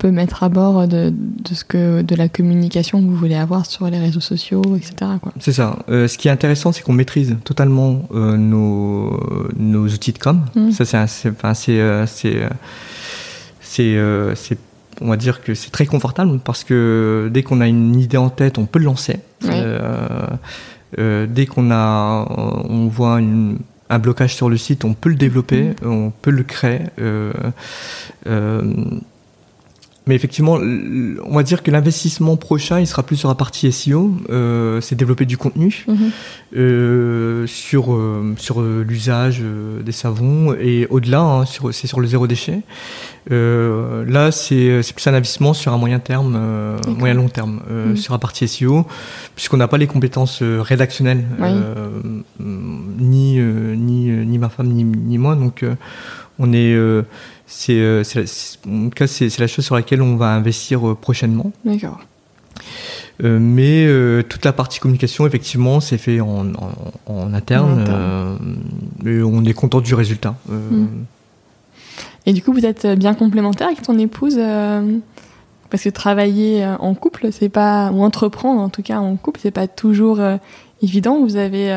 peut mettre à bord de, de, ce que, de la communication que vous voulez avoir sur les réseaux sociaux, etc. C'est ça. Euh, ce qui est intéressant, c'est qu'on maîtrise totalement euh, nos, nos outils de com. Mmh. Ça, c'est, euh, on va dire que c'est très confortable parce que dès qu'on a une idée en tête, on peut le lancer. dès qu'on a, on voit une, un blocage sur le site, on peut le développer, mmh. on peut le créer. Euh, mais effectivement, on va dire que l'investissement prochain, il sera plus sur la partie SEO, euh, c'est développer du contenu mhm. euh, sur euh, sur l'usage des savons et au-delà, hein, c'est sur le zéro déchet. Là, c'est plus un investissement sur un moyen terme, moyen long terme, mhm. sur la partie SEO, puisqu'on n'a pas les compétences rédactionnelles, ni ni ni ma femme ni, ni moi, donc on est c'est euh, en cas c'est la chose sur laquelle on va investir euh, prochainement. D'accord. Euh, mais toute la partie communication, effectivement, c'est fait en, en, interne. et on est content du résultat. Hmm. Et du coup, vous êtes bien complémentaire avec ton épouse parce que travailler en couple, c'est pas ou entreprendre en tout cas en couple, c'est pas toujours évident. Vous avez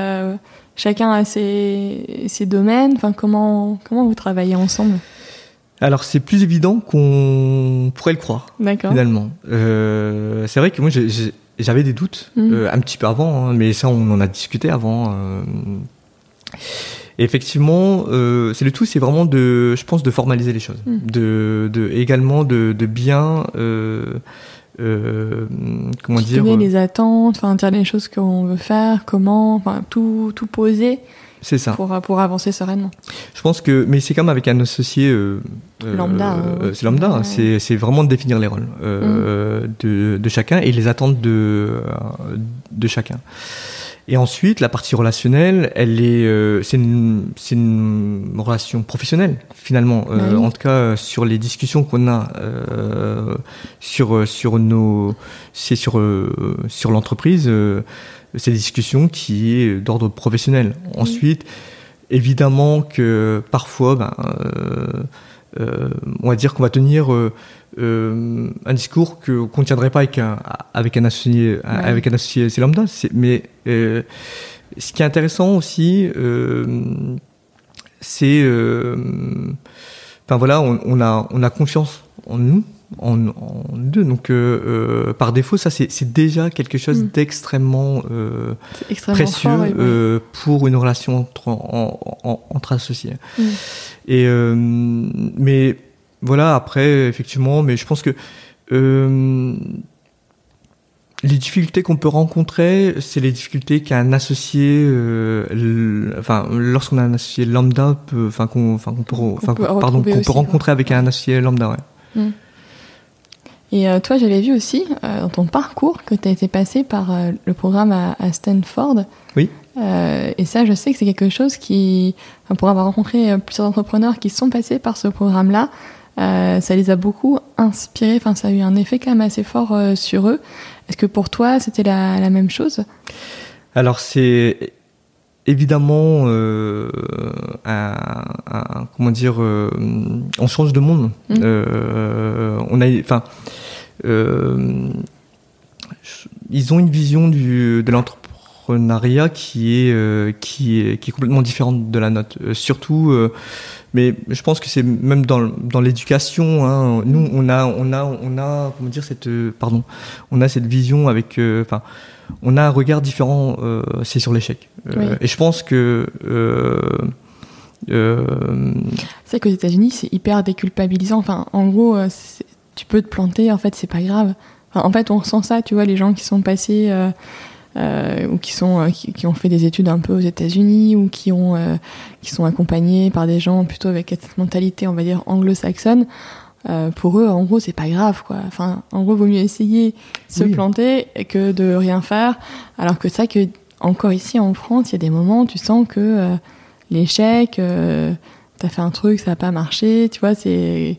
chacun a ses, ses domaines. Enfin, comment comment vous travaillez ensemble? Alors c'est plus évident qu'on pourrait le croire. Finalement, euh, c'est vrai que moi j'avais des doutes mm. euh, un petit peu avant, hein, mais ça on en a discuté avant. Euh. Et effectivement, c'est le tout, c'est vraiment de, je pense, de formaliser les choses, mm. de, de, également de, de bien euh, comment dire les attentes, enfin dire les choses qu'on veut faire, comment, enfin tout tout poser. C'est ça. Pour, pour avancer sereinement. Je pense que, mais c'est comme avec un associé. Euh, euh lambda. Euh, c'est lambda. Ouais. C'est vraiment de définir les rôles euh, mm. de, de, chacun et les attentes de, de chacun. Et ensuite, la partie relationnelle, elle est, euh, c'est une, une, relation professionnelle finalement. Euh, en tout cas, sur les discussions qu'on a euh, sur sur nos, c'est sur sur l'entreprise, c'est des discussions qui est d'ordre professionnel. Ensuite, évidemment que parfois, ben, on va dire qu'on va tenir euh, un discours que qu'on ne tiendrait pas avec un avec un associé avec un associé c'est lambda. Mais euh, ce qui est intéressant aussi euh, c'est enfin voilà on, on, a on a confiance en nous en, en deux donc par défaut ça c'est déjà quelque chose mm. d'extrêmement précieux pour une relation entre entre associés mm. et mais voilà, après, effectivement, mais je pense que euh, les difficultés qu'on peut rencontrer, c'est les difficultés qu'un associé, euh, enfin, lorsqu'on a un associé lambda, peut, enfin, qu'on, enfin, qu'on peut, enfin, pardon, qu'on peut rencontrer avec un associé lambda, ouais. Hmm. Et euh, toi, j'avais vu aussi dans ton parcours que tu as été passé par le programme à, Stanford. Oui. et ça, je sais que c'est quelque chose qui, pour avoir rencontré plusieurs entrepreneurs qui sont passés par ce programme-là, euh, ça les a beaucoup inspirés, enfin ça a eu un effet quand même assez fort euh, sur eux. Est-ce que pour toi c'était la, la même chose? Alors c'est évidemment euh, un, un, comment dire, euh, on change de monde. Mmh. on a, enfin, ils ont une vision du, de l'entrepreneuriat qui est qui est qui est complètement différente de la nôtre. surtout mais je pense que c'est même dans, dans l'éducation. Hein, nous, on a, on a, on a, comment dire cette, euh, pardon, on a cette vision avec, euh, on a un regard différent. Euh, c'est sur l'échec. Euh, et je pense que. c'est qu'aux États-Unis, c'est hyper déculpabilisant. Enfin, en gros, tu peux te planter. En fait, c'est pas grave. Enfin, en fait, on ressent ça. Tu vois, les gens qui sont passés euh, ou qui sont euh, qui, ont fait des études un peu aux États-Unis ou qui ont euh, qui sont accompagnés par des gens plutôt avec cette mentalité on va dire anglo-saxonne euh, pour eux en gros c'est pas grave quoi enfin en gros vaut mieux essayer se planter que de rien faire alors que ça que encore ici en France il y a des moments où tu sens que l'échec t'as fait un truc, ça n'a pas marché, tu vois, c'est.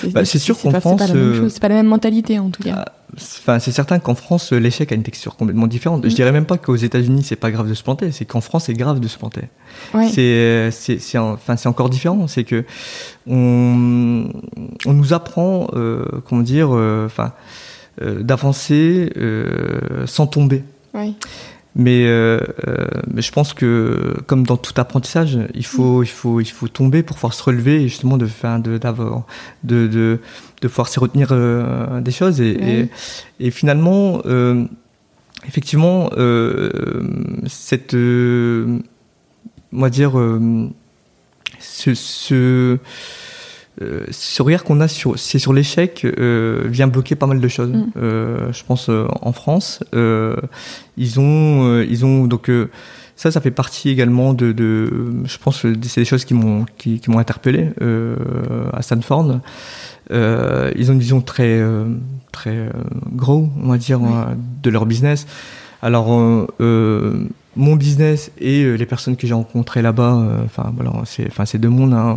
C'est bah, sûr qu'en France. C'est pas, la même mentalité en tout cas. Ah, enfin, c'est certain qu'en France, l'échec a une texture complètement différente. Je mm. dirais même pas qu'aux États-Unis, c'est pas grave de se planter, c'est qu'en France, c'est grave de se planter. C'est, c'est, enfin, c'est encore différent. C'est que on, on nous apprend, euh, comment dire, euh, enfin, euh, d'avancer sans tomber. Oui. Mais, euh, euh, je pense que, comme dans tout apprentissage, il faut, il faut, il faut tomber pour pouvoir se relever et justement de faire, de, d'avoir, de, de, de pouvoir s'y retenir euh, des choses. Et, et, et, finalement, euh, effectivement, euh, cette, on va dire, ce, ce euh, ce regard qu'on a sur, c'est sur l'échec euh, vient bloquer pas mal de choses. Mm. Euh, je pense euh, en France, euh, ils ont, ils ont donc ça, ça fait partie également de, de je pense, c'est des choses qui m'ont qui, qui m'ont interpellé à Stanford. ils ont une vision très très gros, on va dire, de leur business. Alors mon business et euh, les personnes que j'ai rencontrées là-bas, euh, enfin voilà, c'est enfin c'est deux mondes. Hein.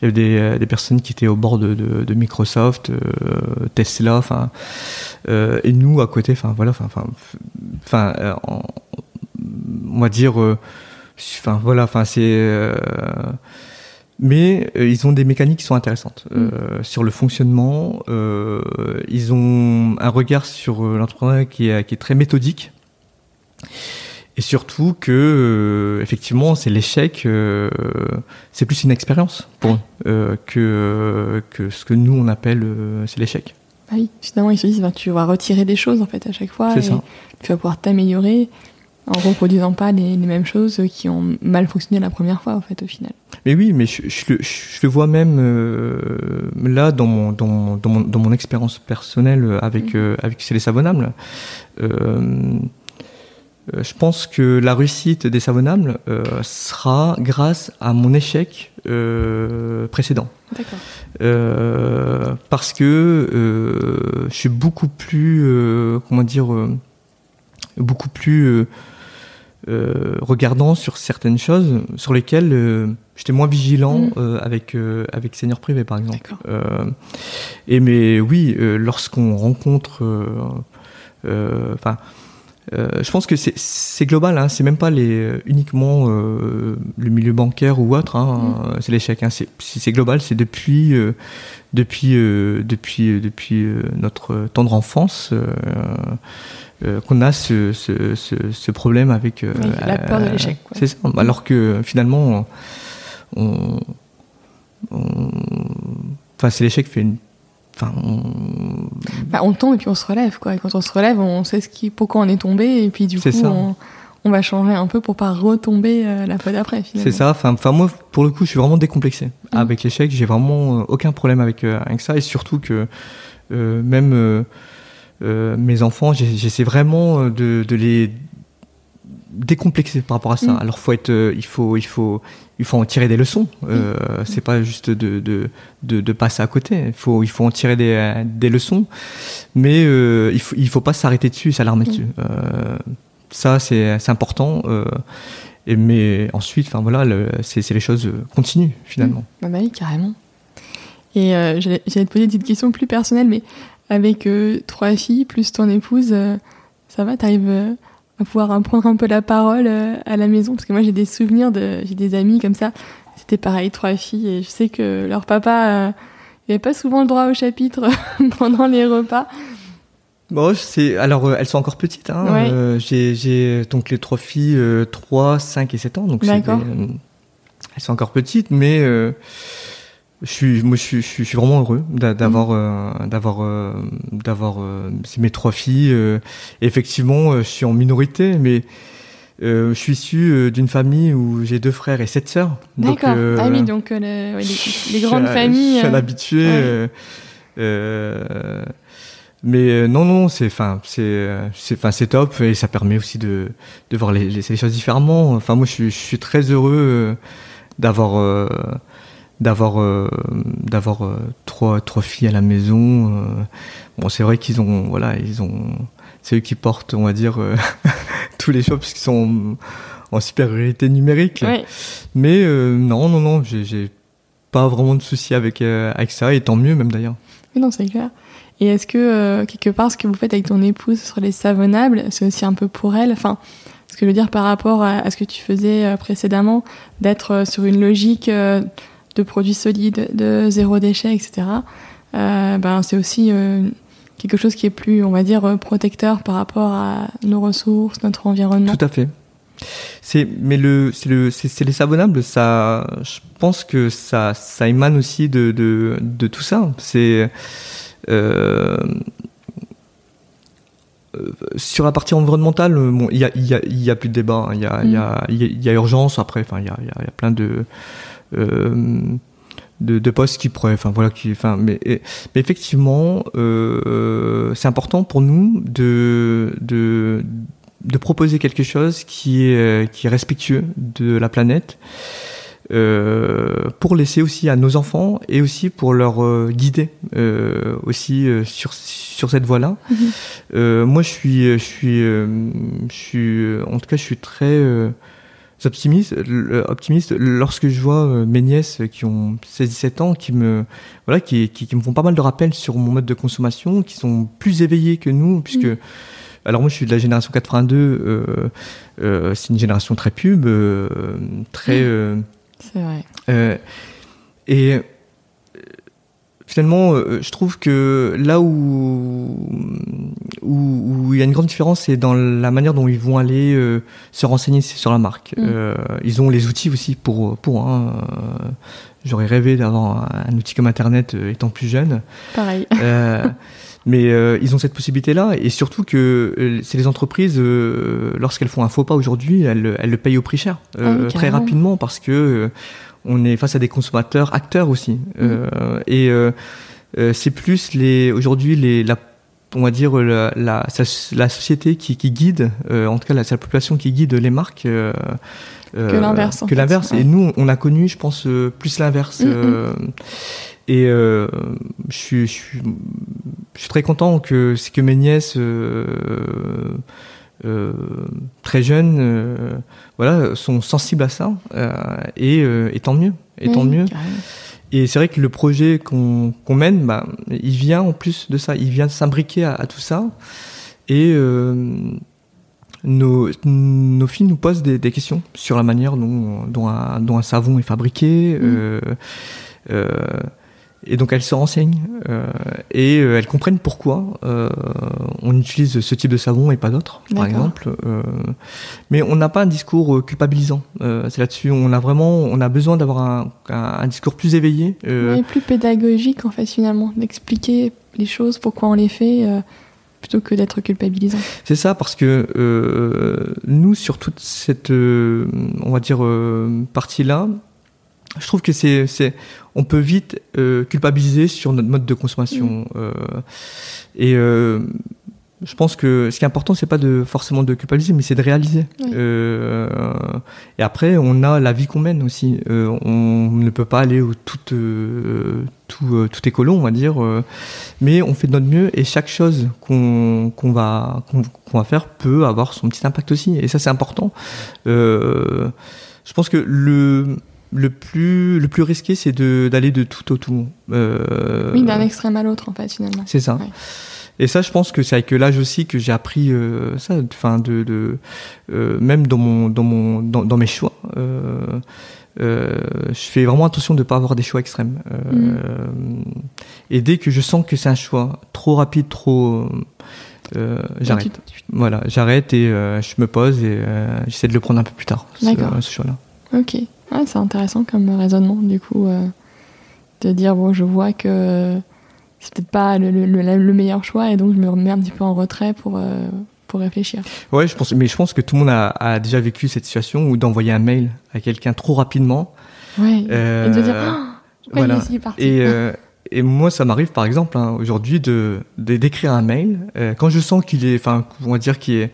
il y avait des, euh, des, personnes qui étaient au bord de, de, de Microsoft, Tesla, enfin et nous à côté, enfin voilà, enfin enfin on va dire, enfin voilà, enfin c'est mais ils ont des mécaniques qui sont intéressantes mm. sur le fonctionnement. ils ont un regard sur l'entrepreneuriat qui est, qui est très méthodique. Et surtout que euh, effectivement c'est l'échec euh, c'est plus une expérience pour eux que que ce que nous on appelle c'est l'échec ah oui finalement ils se disent ben, tu vas retirer des choses en fait à chaque fois et ça. tu vas pouvoir t'améliorer en reproduisant pas les, les, mêmes choses qui ont mal fonctionné la première fois en fait au final mais oui mais je, je, je le vois même là dans mon dans mon, dans mon, dans mon expérience personnelle avec mmh. avec c'est les savonnables euh, je pense que la réussite des savonnables euh, sera grâce à mon échec euh, précédent. Euh, parce que euh, je suis beaucoup plus, comment dire, beaucoup plus regardant sur certaines choses sur lesquelles j'étais moins vigilant mm. avec avec Seigneur privé par exemple. et mais oui, lorsqu'on rencontre, enfin euh, je pense que c'est global, hein, c'est même pas les, uniquement euh, le milieu bancaire ou autre, hein, mm. c'est l'échec. Hein, c'est global, c'est depuis, euh, depuis, depuis, depuis notre tendre enfance qu'on a ce, ce, ce, ce, problème avec. la peur de l'échec. C'est ça. Alors que finalement, on, on, enfin, c'est l'échec fait une Enfin, on... Bah, on... tombe et puis on se relève, quoi. Et quand on se relève, on sait ce qui, pourquoi on est tombé, et puis du coup, on... on, va changer un peu pour pas retomber euh, la fois d'après. C'est ça. Enfin, enfin, moi, pour le coup, je suis vraiment décomplexé mm. avec l'échec. J'ai vraiment euh, aucun problème avec, euh, avec ça, et surtout que même mes enfants, j'essaie vraiment de, de les décomplexé par rapport à ça. Mm. Alors faut être, euh, il faut, il faut, il faut en tirer des leçons. Euh, mm. C'est pas juste de, de, de, de, passer à côté. Il faut, il faut en tirer des, des leçons, mais euh, il faut, il faut pas s'arrêter dessus, s'alarmer mm. dessus. Euh, ça c'est, important. Et mais ensuite, enfin voilà, c'est, c'est les choses continuent finalement. Bah, bah oui, carrément. Et j'allais, j'allais te poser une petite question plus personnelle, mais avec trois filles plus ton épouse, ça va, t'arrives pouvoir prendre un peu la parole euh, à la maison. Parce que moi j'ai des souvenirs de j'ai des amis comme ça. C'était pareil trois filles. Et je sais que leur papa euh, il avait pas souvent le droit au chapitre pendant les repas. Bon c'est alors euh, elles sont encore petites hein. j'ai j'ai donc les trois filles 3 5 et 7 ans. Donc elles sont encore petites mais je suis, moi, je suis, je suis vraiment heureux d'avoir, mmh. euh, d'avoir, euh, d'avoir euh, mes trois filles. effectivement, je suis en minorité, mais je suis issu d'une famille où j'ai deux frères et sept sœurs. D'accord. ah oui, donc les, les, grandes familles. Je suis habitué. mais non, non, c'est, enfin, c'est, enfin, c'est top et ça permet aussi de, de voir les, les, choses différemment. Enfin, moi, je suis très heureux d'avoir d'avoir euh, d'avoir euh, trois trois filles à la maison. Euh. bon, c'est vrai qu'ils ont voilà, ils ont c'est eux qui portent, on va dire, tous les choix parce qu'ils sont en supériorité numérique. Mais non, non, non, j'ai pas vraiment de soucis avec avec ça et tant mieux même d'ailleurs. Oui, non, c'est clair. Et est-ce que quelque part ce que vous faites avec ton épouse sur les savonnables, c'est aussi un peu pour elle, enfin. Ce que je veux dire par rapport à, à ce que tu faisais précédemment, d'être sur une logique de produits solides, de zéro déchet, etc., euh, ben, c'est aussi euh, quelque chose qui est plus, on va dire, protecteur par rapport à nos ressources, notre environnement. Tout à fait. C'est, mais le, c'est le, c'est, les savonnables, ça, je pense que ça, ça émane aussi de, de, de tout ça. C'est, euh, sur la partie environnementale, bon, il y a, y, a, y a plus de débat. Il y a, il y, a, y a urgence. Après, il y a, y a plein de de, de, postes qui pourraient, enfin voilà, qui, enfin, mais, mais effectivement, euh, c'est important pour nous de, de, de proposer quelque chose qui est, qui est respectueux de la planète. Euh, pour laisser aussi à nos enfants et aussi pour leur euh, guider euh, aussi euh, sur sur cette voie-là. Mm-hmm. moi, je suis je suis je suis en tout cas, je suis très optimiste, optimiste lorsque je vois euh, mes nièces qui ont 16-17 ans, qui me, voilà, qui, qui, me font pas mal de rappels sur mon mode de consommation, qui sont plus éveillés que nous, puisque, mm. alors moi je suis de la génération 82, euh, euh, c'est une génération très pub, euh, très. Mm. c'est vrai. et finalement, je trouve que là où, où, il y a une grande différence, c'est dans la manière dont ils vont aller se renseigner sur la marque. Mm. ils ont les outils aussi pour pour. Hein, J'aurais rêvé d'avoir un, outil comme Internet étant plus jeune. Pareil. Mais euh, ils ont cette possibilité-là, et surtout que euh, c'est les entreprises, euh, lorsqu'elles font un faux pas aujourd'hui, elles, elles, le payent au prix cher, ah très rapidement, parce que on est face à des consommateurs acteurs aussi. Mm. et c'est plus les aujourd'hui les la on va dire la, la, la société qui, qui guide, en tout cas la, la population qui guide les marques. que l'inverse. Que l'inverse. Et nous, on a connu, je pense, plus l'inverse. Mm, mm. Et euh, je, suis, je, suis, je, suis, très content que, que mes nièces, euh, euh, très jeunes, euh, voilà, sont sensibles à ça. Euh, et, et, tant mieux. Et tant mieux. Et c'est vrai que le projet qu'on mène, bah, il vient en plus de ça. Il vient s'imbriquer à, à, tout ça. Et nos, nos filles nous posent des, des, questions sur la manière dont, dont, un, dont un savon est fabriqué. Mmh. Euh, et donc elles se renseignent euh, et euh, elles comprennent pourquoi euh, on utilise ce type de savon et pas d'autres, par exemple. Euh, mais on n'a pas un discours euh, culpabilisant. Euh, c'est là-dessus, on a vraiment, on a besoin d'avoir un, un, un, discours plus éveillé, oui, plus pédagogique en fait finalement, d'expliquer les choses, pourquoi on les fait. plutôt que d'être culpabilisant. C'est ça, parce que nous, sur toute cette, on va dire, partie-là, je trouve que c'est, c'est, on peut vite euh, culpabiliser sur notre mode de consommation. Mm. Euh, et euh, je pense que ce qui est important, c'est pas de forcément de culpabiliser, mais c'est de réaliser. Euh, et après, on a la vie qu'on mène aussi. Euh, on ne peut pas aller au tout, euh, tout, tout écolo, on va dire, mais on fait de notre mieux. Et chaque chose qu'on va qu'on va faire peut avoir son petit impact aussi. Et ça, c'est important. je pense que le le plus le plus risqué c'est de d'aller de tout au tout euh, oui d'un extrême à l'autre en fait finalement. C'est ça. Ouais. et ça je pense que c'est avec l'âge aussi que j'ai appris euh, ça enfin de, de euh, même dans mon dans mon dans, dans mes choix euh, je fais vraiment attention de ne pas avoir des choix extrêmes mmh. et dès que je sens que c'est un choix trop rapide trop j'arrête. voilà j'arrête et je me pose et j'essaie de le prendre un peu plus tard ce, ce choix là ok Ouais, c'est intéressant comme raisonnement, du coup, euh, de dire bon, je vois que c'est peut-être pas le, le, le, meilleur choix et donc je me remets un petit peu en retrait pour, euh, pour réfléchir. Ouais, je pense, mais je pense que tout le monde a, a déjà vécu cette situation où d'envoyer un mail à quelqu'un trop rapidement. Ouais, euh, et de dire oh, voilà. il est parti. Et, euh, et moi, ça m'arrive par exemple hein, aujourd'hui de d'écrire un mail euh, quand je sens qu'il est, enfin, on va dire qu'il est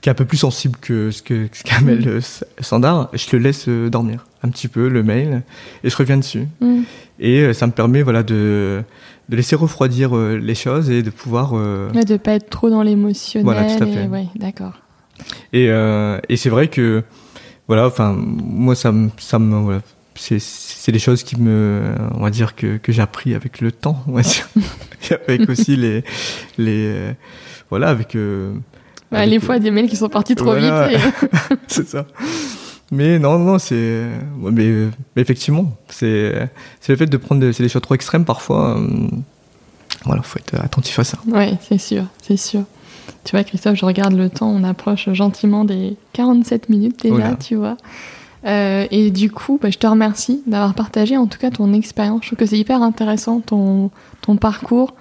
qui est un peu plus sensible que ce que ce mail mm. standard, je le laisse euh, dormir un petit peu le mail et je reviens dessus. Mm. Et euh, ça me permet voilà de de laisser refroidir euh, les choses et de pouvoir euh... ouais, de pas être trop dans l'émotionnel. Voilà, tout à fait. Ouais, d'accord. Et euh, et c'est vrai que voilà, enfin moi ça me ça me voilà, c'est c'est des choses qui me on va dire que que j'ai appris avec le temps, on va dire. avec aussi les les voilà avec bah, les fois des mails qui sont partis trop voilà. vite. Et... c'est ça. Mais non, non, c'est. Mais, mais, effectivement, c'est le fait de prendre des, des choix trop extrêmes parfois. Euh... Voilà, faut être attentif à ça. Oui, c'est sûr, c'est sûr. Tu vois, Christophe, je regarde le temps, on approche gentiment des 47 minutes déjà, tu vois. Euh, et du coup, bah, je te remercie d'avoir partagé en tout cas ton expérience. Je trouve que c'est hyper intéressant ton, ton parcours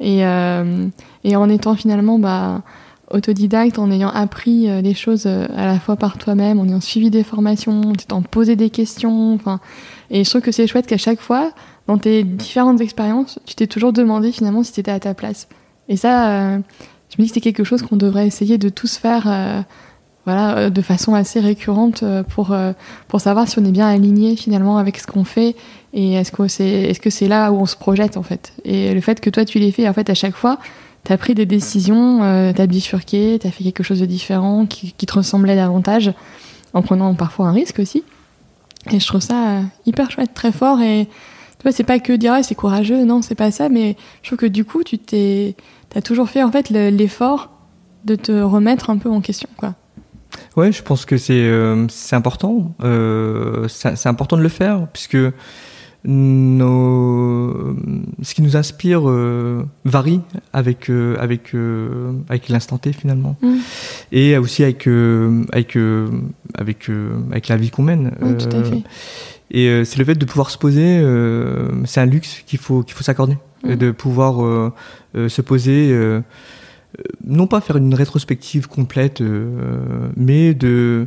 et, euh, et en étant finalement bah, autodidacte, en ayant appris euh, les choses euh, à la fois par toi-même, en ayant suivi des formations, en t'étant posé des questions. Enfin, et je trouve que c'est chouette qu'à chaque fois, dans tes différentes expériences, tu t'es toujours demandé finalement si tu étais à ta place. Et ça, euh, je me dis que c'est quelque chose qu'on devrait essayer de tous faire, voilà, de façon assez récurrente pour pour savoir si on est bien aligné finalement avec ce qu'on fait et est-ce que c'est est-ce là où on se projette en fait. Et le fait que toi tu l'aies fait en fait à chaque fois tu as pris des décisions, euh, tu as bifurqué, tu as fait quelque chose de différent qui, te ressemblait davantage, en prenant parfois un risque aussi. Et je trouve ça euh, hyper chouette, très fort. Et tu vois, c'est pas que dire ah, c'est courageux, non, c'est pas ça, mais je trouve que du coup, tu t'es, as toujours fait en fait l'effort de te remettre un peu en question, quoi. Ouais, je pense que c'est euh, important. Euh, c'est important de le faire puisque nos, ce qui nous inspire varie avec avec avec l'instant T finalement, mm. et aussi avec avec avec avec la vie qu'on mène. tout à fait. Et c'est le fait de pouvoir se poser, c'est un luxe qu'il faut qu'il faut s'accorder, mm. de pouvoir se poser non pas faire une rétrospective complète, euh, mais de,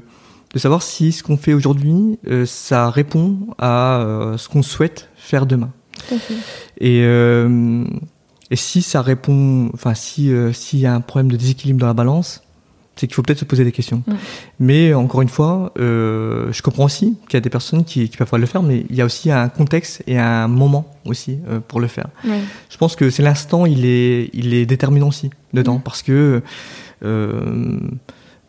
de savoir si ce qu'on fait aujourd'hui, euh, ça répond à euh, ce qu'on souhaite faire demain. Et, et si ça répond, enfin si s'il y a un problème de déséquilibre dans la balance, c'est qu'il faut peut-être se poser des questions. Mais encore une fois, euh, je comprends aussi qu'il y a des personnes qui, qui, peuvent le faire, mais il y a aussi un contexte et un moment aussi euh, pour le faire. Je pense que c'est l'instant, il est, il est déterminant aussi dedans, parce que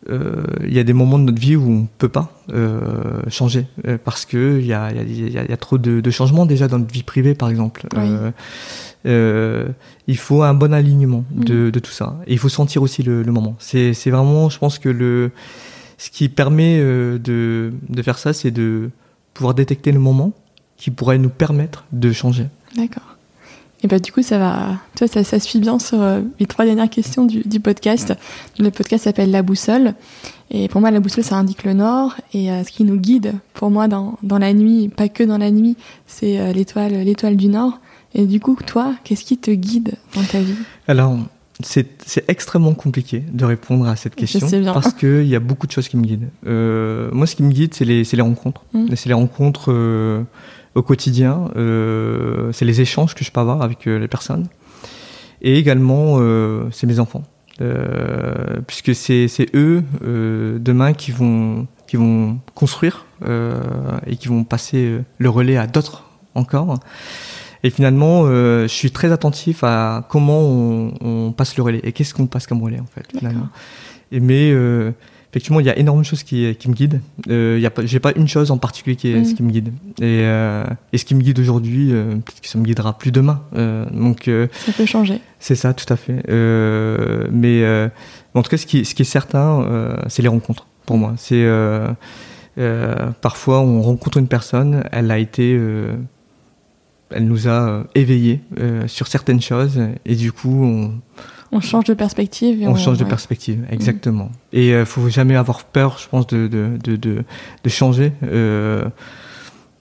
euh, euh, il y a des moments de notre vie où on peut pas euh, changer parce que il y a, y, y a, trop de, de, changements déjà dans notre vie privée par exemple. Euh, il faut un bon alignement de, mm. de, tout ça. Et il faut sentir aussi le, le moment. C'est vraiment, je pense que le ce qui permet de, de faire ça, c'est de pouvoir détecter le moment qui pourrait nous permettre de changer. D'accord. Et bah du coup, ça va, ça, ça suit bien sur euh, les trois dernières questions du, du podcast. Le podcast s'appelle La Boussole. Et pour moi, la boussole, ça indique le nord. Et euh, ce qui nous guide, pour moi, dans, dans la nuit, pas que dans la nuit, c'est euh, l'étoile, l'étoile du nord. Et du coup, toi, qu'est-ce qui te guide dans ta vie? Alors, c'est, c'est extrêmement compliqué de répondre à cette question parce qu'il y a beaucoup de choses qui me guident. moi, ce qui me guide, c'est les, c'est les rencontres. Mmh. C'est les rencontres au quotidien. Euh, c'est les échanges que je peux avoir avec euh, les personnes. Et également, euh, c'est mes enfants. puisque c'est eux, demain, qui vont, qui vont construire et qui vont passer le relais à d'autres encore. Et finalement, je suis très attentif à comment on, on passe le relais et qu'est-ce qu'on passe comme relais en fait. Finalement. Et mais effectivement, il y a énormément de choses qui, qui me guident. Euh, j'ai pas une chose en particulier qui est ce mm. qui me guide. Et, euh, et ce qui me guide aujourd'hui, euh, peut-être que ça me guidera plus demain. Euh, donc euh, ça peut changer. C'est ça, tout à fait. Euh, mais en tout cas, ce qui, ce qui est certain, c'est les rencontres. Pour moi, c'est parfois on rencontre une personne, elle a été elle nous a éveillés sur certaines choses et du coup on, on change de perspective. Et on, change de perspective, exactement. Et il euh, faut jamais avoir peur, je pense, de, de, de, de, de changer. Euh,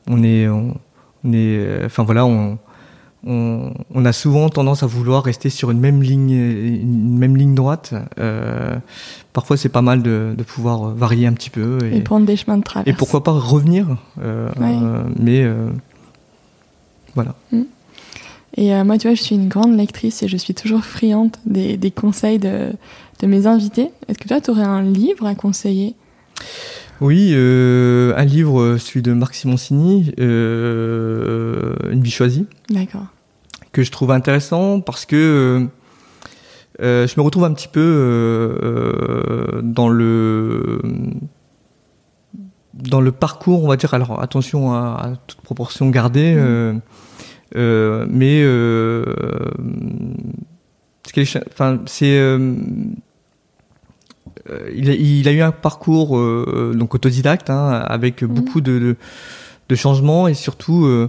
on est, on, est, euh, enfin voilà, on, on, on, a souvent tendance à vouloir rester sur une même ligne, une même ligne droite. Euh, parfois, c'est pas mal de, de, pouvoir varier un petit peu et, prendre des chemins de traverse. Et pourquoi pas revenir, euh, mais voilà. Mm. Et euh, moi, tu vois, je suis une grande lectrice et je suis toujours friande des, des conseils de, de, mes invités. Est-ce que toi, tu aurais un livre à conseiller? Oui, euh, un livre, euh, celui de Marc Simoncini, euh, Une vie choisie. D'accord. Que je trouve intéressant parce que je me retrouve un petit peu dans le dans le parcours, on va dire. Alors attention à, à toute proportion gardée. Mmh euh, mais euh, enfin c'est euh, il a, il, a, eu un parcours donc autodidacte hein, avec mmh. beaucoup de, de, de, changements et surtout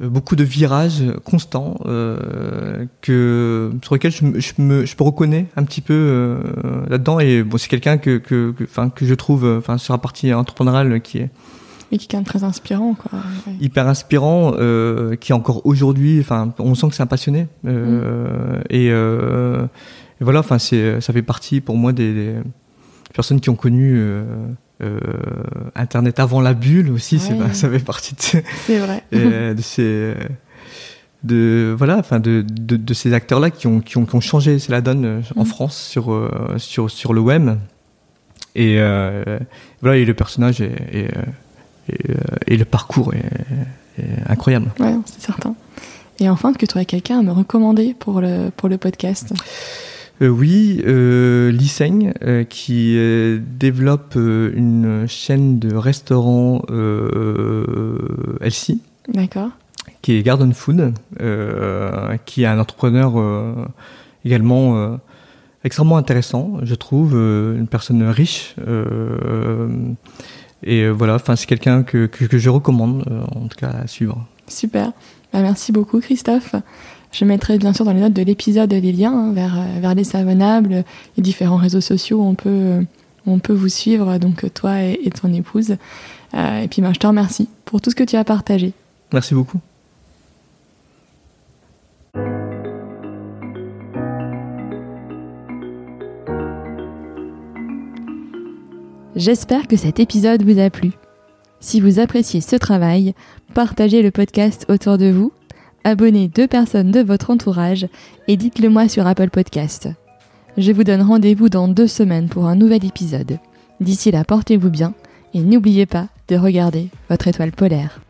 beaucoup de virages constants euh, que sur lesquels je, je, me je me reconnais un petit peu euh, là-dedans et bon c'est quelqu'un que que enfin que, que, je trouve enfin sur la partie entrepreneuriale qui est qui est très inspirant, quoi. Hyper inspirant, euh, qui encore aujourd'hui, enfin, on sent que c'est un passionné. Euh, mm. et, euh, et, voilà, enfin, c'est, ça fait partie pour moi des, des personnes qui ont connu Internet avant la bulle aussi. C'est, ça fait partie de, c'est vrai. de ces de voilà enfin de, de, de, ces acteurs là qui ont, qui ont qui ont changé c'est la donne en mm. France sur sur sur le web et voilà et le personnage est, est euh, et, le parcours est, incroyable. Ouais, c'est certain. Et enfin, que tu aurais quelqu'un à me recommander pour le, pour le podcast euh, oui, euh, Liseng, euh, qui euh, développe une chaîne de restaurants LC. D'accord. Qui est Garden Food, qui est un entrepreneur également extrêmement intéressant, je trouve, une personne riche et euh, voilà, enfin c'est quelqu'un que, que, que, je recommande euh, en tout cas à suivre. Super. Bah, merci beaucoup Christophe. Je mettrai bien sûr dans les notes de l'épisode les liens hein, vers, euh, vers les savonnables et différents réseaux sociaux où on peut, on peut vous suivre, donc toi et, ton épouse. Euh, et puis ben, je te remercie pour tout ce que tu as partagé. Merci beaucoup. J'espère que cet épisode vous a plu. Si vous appréciez ce travail, partagez le podcast autour de vous, abonnez deux personnes de votre entourage et dites-le moi sur Apple Podcast. Je vous donne rendez-vous dans deux semaines pour un nouvel épisode. D'ici là, portez-vous bien et n'oubliez pas de regarder votre étoile polaire.